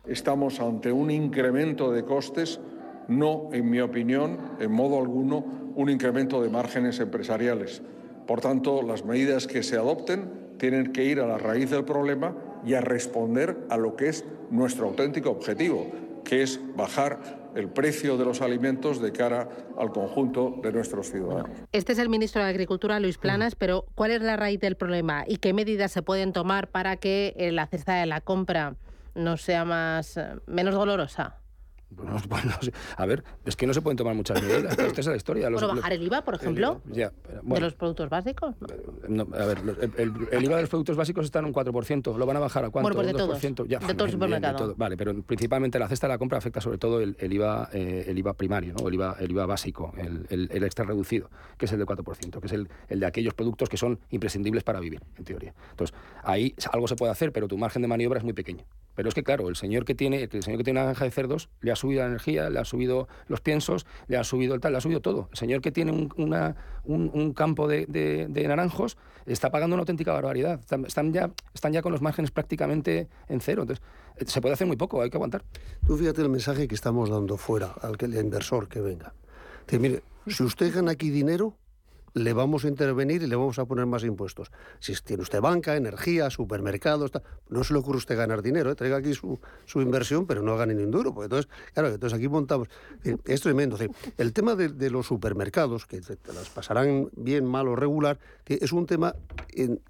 [SPEAKER 33] Estamos ante un incremento de costes, no, en mi opinión, en modo alguno, un incremento de márgenes empresariales. Por tanto, las medidas que se adopten tienen que ir a la raíz del problema y a responder a lo que es nuestro auténtico objetivo, que es bajar el precio de los alimentos de cara al conjunto de nuestros ciudadanos.
[SPEAKER 1] Este es el ministro de Agricultura, Luis Planas, pero ¿cuál es la raíz del problema y qué medidas se pueden tomar para que eh, la cesta de la compra no sea más eh, menos dolorosa?
[SPEAKER 23] Bueno, bueno, sí. a ver, es que no se pueden tomar muchas medidas. Esta es la historia. Los-
[SPEAKER 1] bajar el IVA, por ejemplo,
[SPEAKER 23] Ya,
[SPEAKER 1] de los productos básicos.
[SPEAKER 23] no, a ver, el, el- el IVA de los productos básicos está en un 4%. ¿Lo van a bajar a cuánto?
[SPEAKER 1] Bueno, pues de
[SPEAKER 23] ¿Un
[SPEAKER 1] todos.
[SPEAKER 23] 2%? Ya,
[SPEAKER 1] De todo el
[SPEAKER 23] bien,
[SPEAKER 1] supermercado.
[SPEAKER 23] todo. Vale, pero principalmente la cesta de la compra afecta sobre todo el, el IVA, eh, el IVA primario, ¿no? el, IVA, el IVA básico, el, extra reducido, que es el del 4%, que es el, el de aquellos productos que son imprescindibles para vivir, en teoría. Entonces, ahí algo se puede hacer, pero tu margen de maniobra es muy pequeño. Pero es que, claro, el señor que tiene, el señor que tiene una granja de cerdos le ha subido la energía, le ha subido los piensos, le ha subido el tal, le ha subido todo. El señor que tiene un, campo de, naranjos está pagando una auténtica barbaridad. Están, ya, están ya con los márgenes prácticamente en cero. Entonces, eh, se puede hacer muy poco, hay que aguantar.
[SPEAKER 25] Tú fíjate el mensaje que estamos dando fuera al que el inversor que venga. Dice, mire, si usted gana aquí dinero, le vamos a intervenir y le vamos a poner más impuestos. Si tiene usted banca, energía, supermercados, no se le ocurre usted ganar dinero, ¿eh? traiga aquí su, su inversión, pero no gane ni un duro. Porque entonces, claro, entonces aquí montamos. Es, tremendo. El tema de, los supermercados, que te, las pasarán bien, mal o regular, es un tema.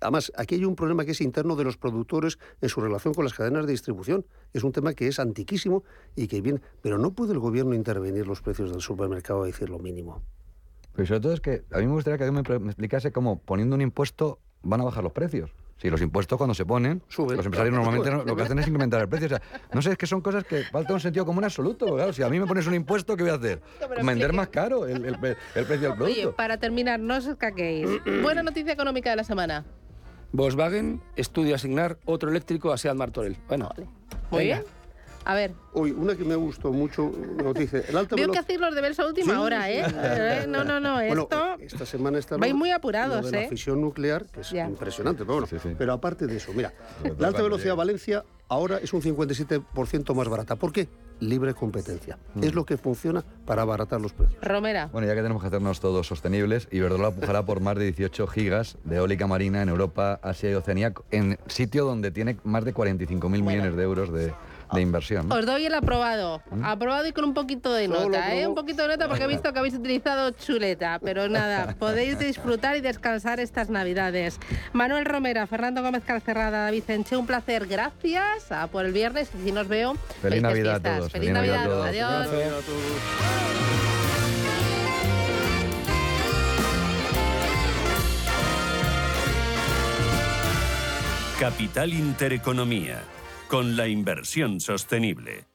[SPEAKER 25] además, aquí hay un problema que es interno de los productores en su relación con las cadenas de distribución. Es un tema que es antiquísimo y que viene. Pero no puede el gobierno intervenir los precios del supermercado a decir lo mínimo.
[SPEAKER 24] Pero sobre todo es que a mí me gustaría que alguien me, me explicase cómo poniendo un impuesto van a bajar los precios. Si los impuestos cuando se ponen, los empresarios normalmente no- lo que hacen es incrementar el precio. O sea, no sé, es que son cosas que falta un sentido común absoluto. Claro, si a mí me pones un impuesto, ¿qué voy a hacer? Vender más caro el, el pre- el precio del
[SPEAKER 1] Oye,
[SPEAKER 24] producto.
[SPEAKER 1] para terminar, no os caquéis. Buena noticia económica de la semana.
[SPEAKER 23] Volkswagen estudia asignar otro eléctrico a Seat Martorell. Bueno,
[SPEAKER 1] Muy
[SPEAKER 23] venga.
[SPEAKER 1] bien. A ver.
[SPEAKER 25] Hoy, una que me gustó mucho, nos dice, el alta
[SPEAKER 1] Veo que hacéis los deberes a última
[SPEAKER 25] Sí,
[SPEAKER 1] hora,
[SPEAKER 25] sí.
[SPEAKER 1] ¿eh? Eh, No, no, no,
[SPEAKER 25] Bueno,
[SPEAKER 1] esto...
[SPEAKER 25] esta semana está
[SPEAKER 1] vais muy apurados,
[SPEAKER 25] lo de
[SPEAKER 1] ¿eh?
[SPEAKER 25] la fisión nuclear, que es
[SPEAKER 1] Ya.
[SPEAKER 25] impresionante, pero bueno. Pero aparte de eso, mira,
[SPEAKER 24] Pero
[SPEAKER 25] la alta velocidad Valencia ahora es un 57% más barata. ¿Por qué? Libre competencia. Es lo que funciona para abaratar los precios.
[SPEAKER 1] Romera.
[SPEAKER 24] Bueno, ya que tenemos que hacernos todos sostenibles, Iberdrola pujará por más de 18 gigas de eólica marina en Europa, Asia y Oceanía, en sitio donde tiene más de 45.000 millones de euros de, de inversión. ¿no?
[SPEAKER 1] Os doy el aprobado. Aprobado y con un poquito de
[SPEAKER 25] Solo
[SPEAKER 1] nota, ¿eh? Un poquito de nota porque he visto que habéis utilizado chuleta. Pero nada, podéis disfrutar y descansar estas Navidades. Manuel Romera, Fernando Gómez Calcerrada, David Enche, un placer. Gracias a por el viernes. Y si nos veo,
[SPEAKER 24] Feliz
[SPEAKER 1] felices
[SPEAKER 24] Navidad a
[SPEAKER 1] fiestas.
[SPEAKER 24] todos,
[SPEAKER 1] Feliz
[SPEAKER 24] feliz Navidad a
[SPEAKER 1] Navidad.
[SPEAKER 24] todos.
[SPEAKER 1] Adiós.
[SPEAKER 9] Capital Intereconomía, con la inversión sostenible.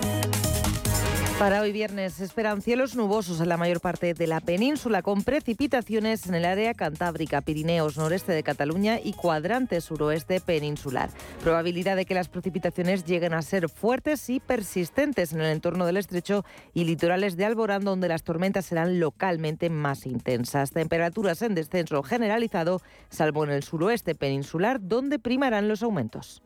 [SPEAKER 34] Para hoy viernes se esperan cielos nubosos en la mayor parte de la península, con precipitaciones en el área cantábrica, Pirineos, noreste de Cataluña y cuadrante suroeste peninsular. Probabilidad de que las precipitaciones lleguen a ser fuertes y persistentes en el entorno del estrecho y litorales de Alborán, donde las tormentas serán localmente más intensas. Temperaturas en descenso generalizado, salvo en el suroeste peninsular, donde primarán los aumentos.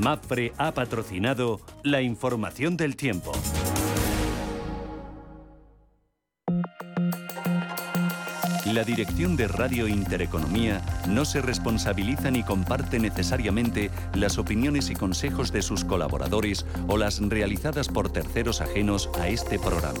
[SPEAKER 9] MAPFRE ha patrocinado la información del tiempo. La dirección de Radio Intereconomía no se responsabiliza ni comparte necesariamente las opiniones y consejos de sus colaboradores o las realizadas por terceros ajenos a este programa.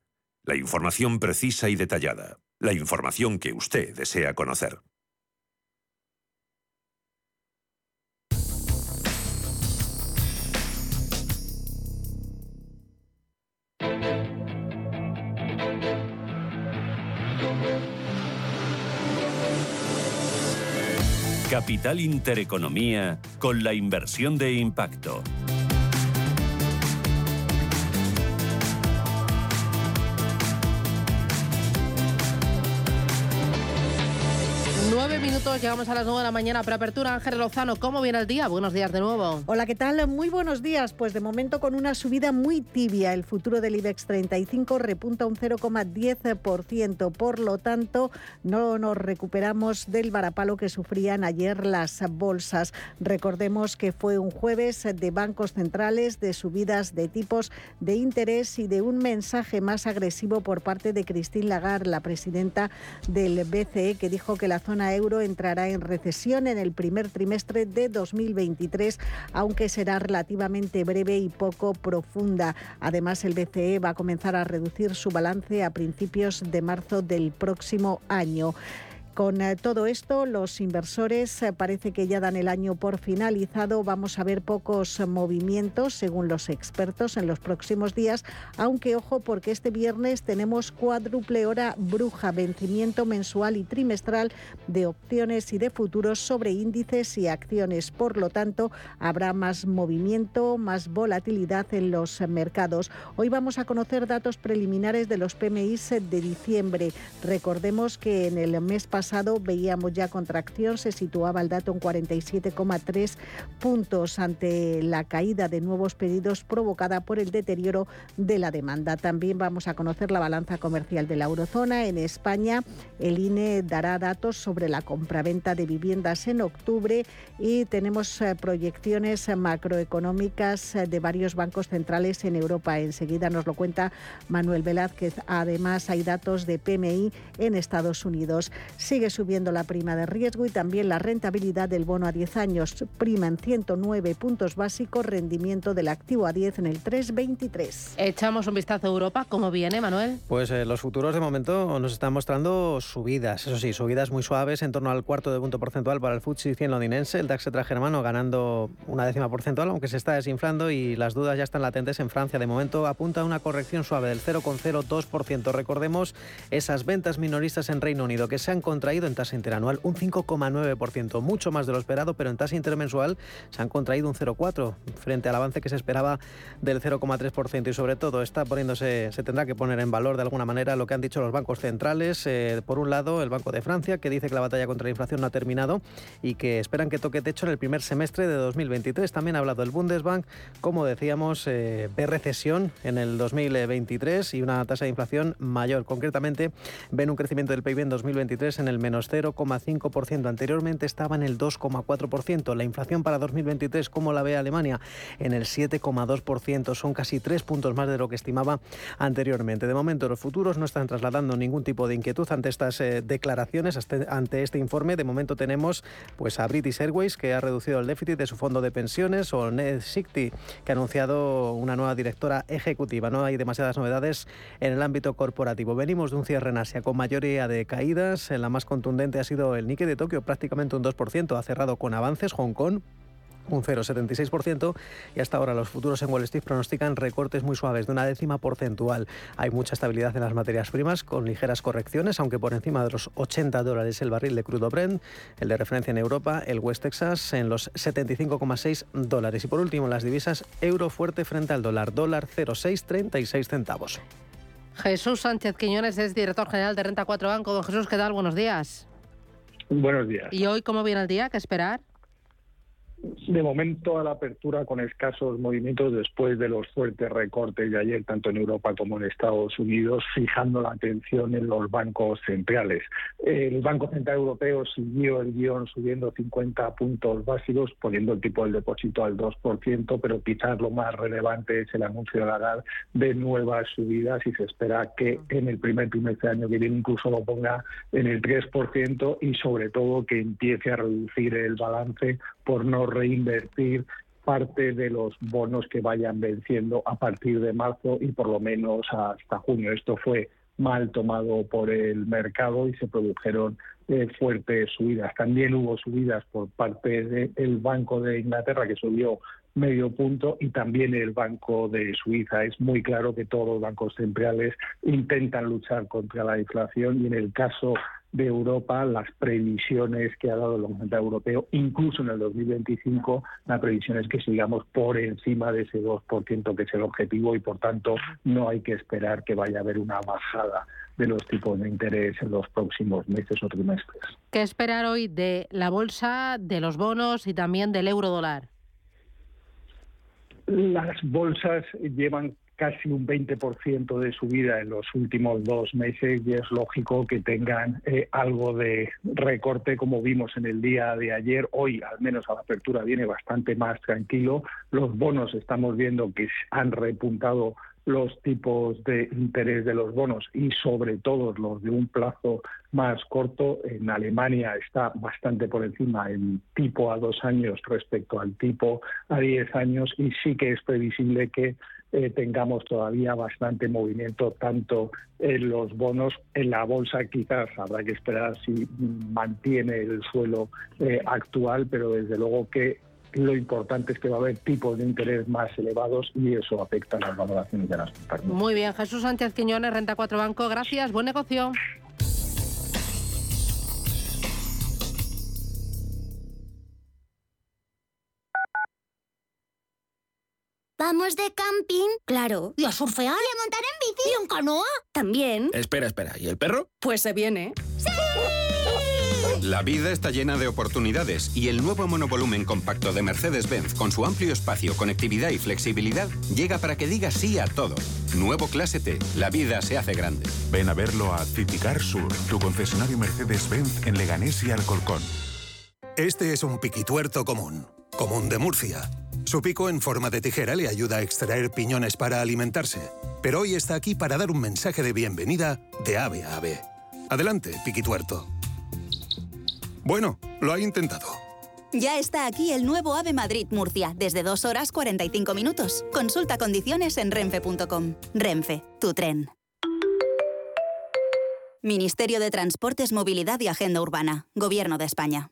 [SPEAKER 32] La información precisa y detallada. La información que usted desea conocer.
[SPEAKER 9] Capital Intereconomía con la inversión de impacto.
[SPEAKER 1] Minutos, llegamos a las nueve de la mañana. Preapertura, Ángel Lozano, ¿cómo viene el día? Buenos días de nuevo.
[SPEAKER 35] Hola, ¿qué tal? Muy buenos días. Pues de momento con una subida muy tibia. El futuro del IBEX 35 repunta un 0,10%. Por lo tanto, no nos recuperamos del varapalo que sufrían ayer las bolsas. Recordemos que fue un jueves de bancos centrales, de subidas de tipos de interés y de un mensaje más agresivo por parte de Christine Lagarde, la presidenta del BCE, que dijo que la zona euro entrará en recesión en el primer trimestre de 2023, aunque será relativamente breve y poco profunda. Además, el BCE va a comenzar a reducir su balance a principios de marzo del próximo año. Con eh, todo esto, los inversores eh, parece que ya dan el año por finalizado. Vamos a ver pocos movimientos, según los expertos, en los próximos días, aunque ojo porque este viernes tenemos cuádruple hora bruja, vencimiento mensual y trimestral de opciones y de futuros sobre índices y acciones. Por lo tanto, habrá más movimiento, más volatilidad en los mercados. Hoy vamos a conocer datos preliminares de los PMI de diciembre. Recordemos que en el mes pasado pasado veíamos ya contracción, se situaba el dato en 47,3 puntos ante la caída de nuevos pedidos provocada por el deterioro de la demanda. También vamos a conocer la balanza comercial de la eurozona. En España, el INE dará datos sobre la compraventa de viviendas en octubre y tenemos eh, proyecciones macroeconómicas eh, de varios bancos centrales en Europa. Enseguida nos lo cuenta Manuel Velázquez. Además, hay datos de PMI en Estados Unidos. Sigue subiendo la prima de riesgo y también la rentabilidad del bono a 10 años. Prima en 109 puntos básicos, rendimiento del activo a 10 en el 3,23.
[SPEAKER 1] Echamos un vistazo a Europa. ¿Cómo viene, Manuel?
[SPEAKER 36] Pues eh, los futuros de momento nos están mostrando subidas. Eso sí, subidas muy suaves, en torno al cuarto de punto porcentual para el FTSE 100 londinense. El DAX germano ganando una décima porcentual, aunque se está desinflando y las dudas ya están latentes en Francia. De momento apunta a una corrección suave del 0,02%. Recordemos esas ventas minoristas en Reino Unido que se han contraído en tasa interanual un 5,9%, mucho más de lo esperado, pero en tasa intermensual se han contraído un 0,4% frente al avance que se esperaba del 0,3% y sobre todo está poniéndose, se tendrá que poner en valor de alguna manera lo que han dicho los bancos centrales. Eh, por un lado, el Banco de Francia, que dice que la batalla contra la inflación no ha terminado y que esperan que toque techo en el primer semestre de 2023. También ha hablado el Bundesbank, como decíamos, eh, de recesión en el 2023 y una tasa de inflación mayor. Concretamente, ven un crecimiento del PIB en 2023 en el menos 0,5%. Anteriormente estaba en el 2,4%. La inflación para 2023, como la ve Alemania? En el 7,2%. Son casi tres puntos más de lo que estimaba anteriormente. De momento, los futuros no están trasladando ningún tipo de inquietud ante estas eh, declaraciones, ante este informe. De momento tenemos pues, a British Airways, que ha reducido el déficit de su fondo de pensiones, o Ned Sikti, que ha anunciado una nueva directora ejecutiva. No hay demasiadas novedades en el ámbito corporativo. Venimos de un cierre en Asia con mayoría de caídas. La más contundente ha sido el Nikkei de Tokio, prácticamente un 2%. Ha cerrado con avances Hong Kong un 0,76% y hasta ahora los futuros en Wall Street pronostican recortes muy suaves de una décima porcentual. Hay mucha estabilidad en las materias primas con ligeras correcciones, aunque por encima de los 80 dólares el barril de crudo Brent, el de referencia en Europa, el West Texas en los 75,6 dólares. Y por último, las divisas euro fuerte frente al dólar, dólar 0,636 centavos.
[SPEAKER 1] Jesús Sánchez Quiñones es director general de Renta 4 Banco. Don Jesús, ¿qué tal? Buenos días.
[SPEAKER 37] Buenos días.
[SPEAKER 1] ¿Y hoy cómo viene el día? ¿Qué esperar?
[SPEAKER 37] De momento a la apertura con escasos movimientos después de los fuertes recortes de ayer, tanto en Europa como en Estados Unidos, fijando la atención en los bancos centrales. El Banco Central Europeo siguió el guion subiendo 50 puntos básicos, poniendo el tipo del depósito al 2%, pero quizás lo más relevante es el anuncio de la de nuevas subidas y se espera que en el primer trimestre del año que viene incluso lo ponga en el 3% y sobre todo que empiece a reducir el balance por no reinvertir parte de los bonos que vayan venciendo a partir de marzo y por lo menos hasta junio. Esto fue mal tomado por el mercado y se produjeron eh, fuertes subidas. También hubo subidas por parte del Banco de Inglaterra que subió medio punto y también el Banco de Suiza. Es muy claro que todos los bancos centrales intentan luchar contra la inflación y en el caso de Europa, las previsiones que ha dado el Banco Central Europeo, incluso en el 2025, la previsión es que sigamos por encima de ese 2% que es el objetivo y, por tanto, no hay que esperar que vaya a haber una bajada de los tipos de interés en los próximos meses o trimestres.
[SPEAKER 1] ¿Qué esperar hoy de la bolsa, de los bonos y también del euro dólar?
[SPEAKER 37] Las bolsas llevan casi un 20% de subida en los últimos dos meses y es lógico que tengan eh, algo de recorte como vimos en el día de ayer. Hoy, al menos a la apertura, viene bastante más tranquilo. Los bonos estamos viendo que han repuntado los tipos de interés de los bonos y sobre todo los de un plazo más corto. En Alemania está bastante por encima el tipo a dos años respecto al tipo a diez años y sí que es previsible que eh, tengamos todavía bastante movimiento tanto en los bonos, en la bolsa quizás habrá que esperar si mantiene el suelo eh, actual, pero desde luego que lo importante es que va a haber tipos de interés más elevados y eso afecta a las valoraciones de las compañías.
[SPEAKER 1] Muy bien, Jesús Sánchez Quiñones, Renta 4 Banco, gracias, buen negocio.
[SPEAKER 38] ¿Vamos de camping? Claro. ¿Y a surfear? ¿Y a montar en bici? ¿Y en canoa? También.
[SPEAKER 39] Espera, espera. ¿Y el perro?
[SPEAKER 40] Pues se viene.
[SPEAKER 38] ¡Sí!
[SPEAKER 41] La vida está llena de oportunidades y el nuevo monovolumen compacto de Mercedes-Benz con su amplio espacio, conectividad y flexibilidad llega para que diga sí a todo. Nuevo Clase T, la vida se hace grande.
[SPEAKER 39] Ven a verlo a Citicar Sur, tu concesionario Mercedes-Benz en Leganés y Alcorcón.
[SPEAKER 40] Este es un piquituerto común, común de Murcia. Su pico en forma de tijera le ayuda a extraer piñones para alimentarse, pero hoy está aquí para dar un mensaje de bienvenida de ave a ave. Adelante, piquituerto. Bueno, lo ha intentado.
[SPEAKER 42] Ya está aquí el nuevo AVE Madrid Murcia, desde 2 horas 45 minutos. Consulta condiciones en renfe.com. Renfe, tu tren. Ministerio de Transportes, Movilidad y Agenda Urbana. Gobierno de España.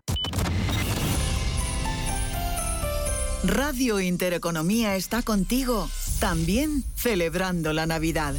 [SPEAKER 43] Radio Intereconomía está contigo, también celebrando la Navidad.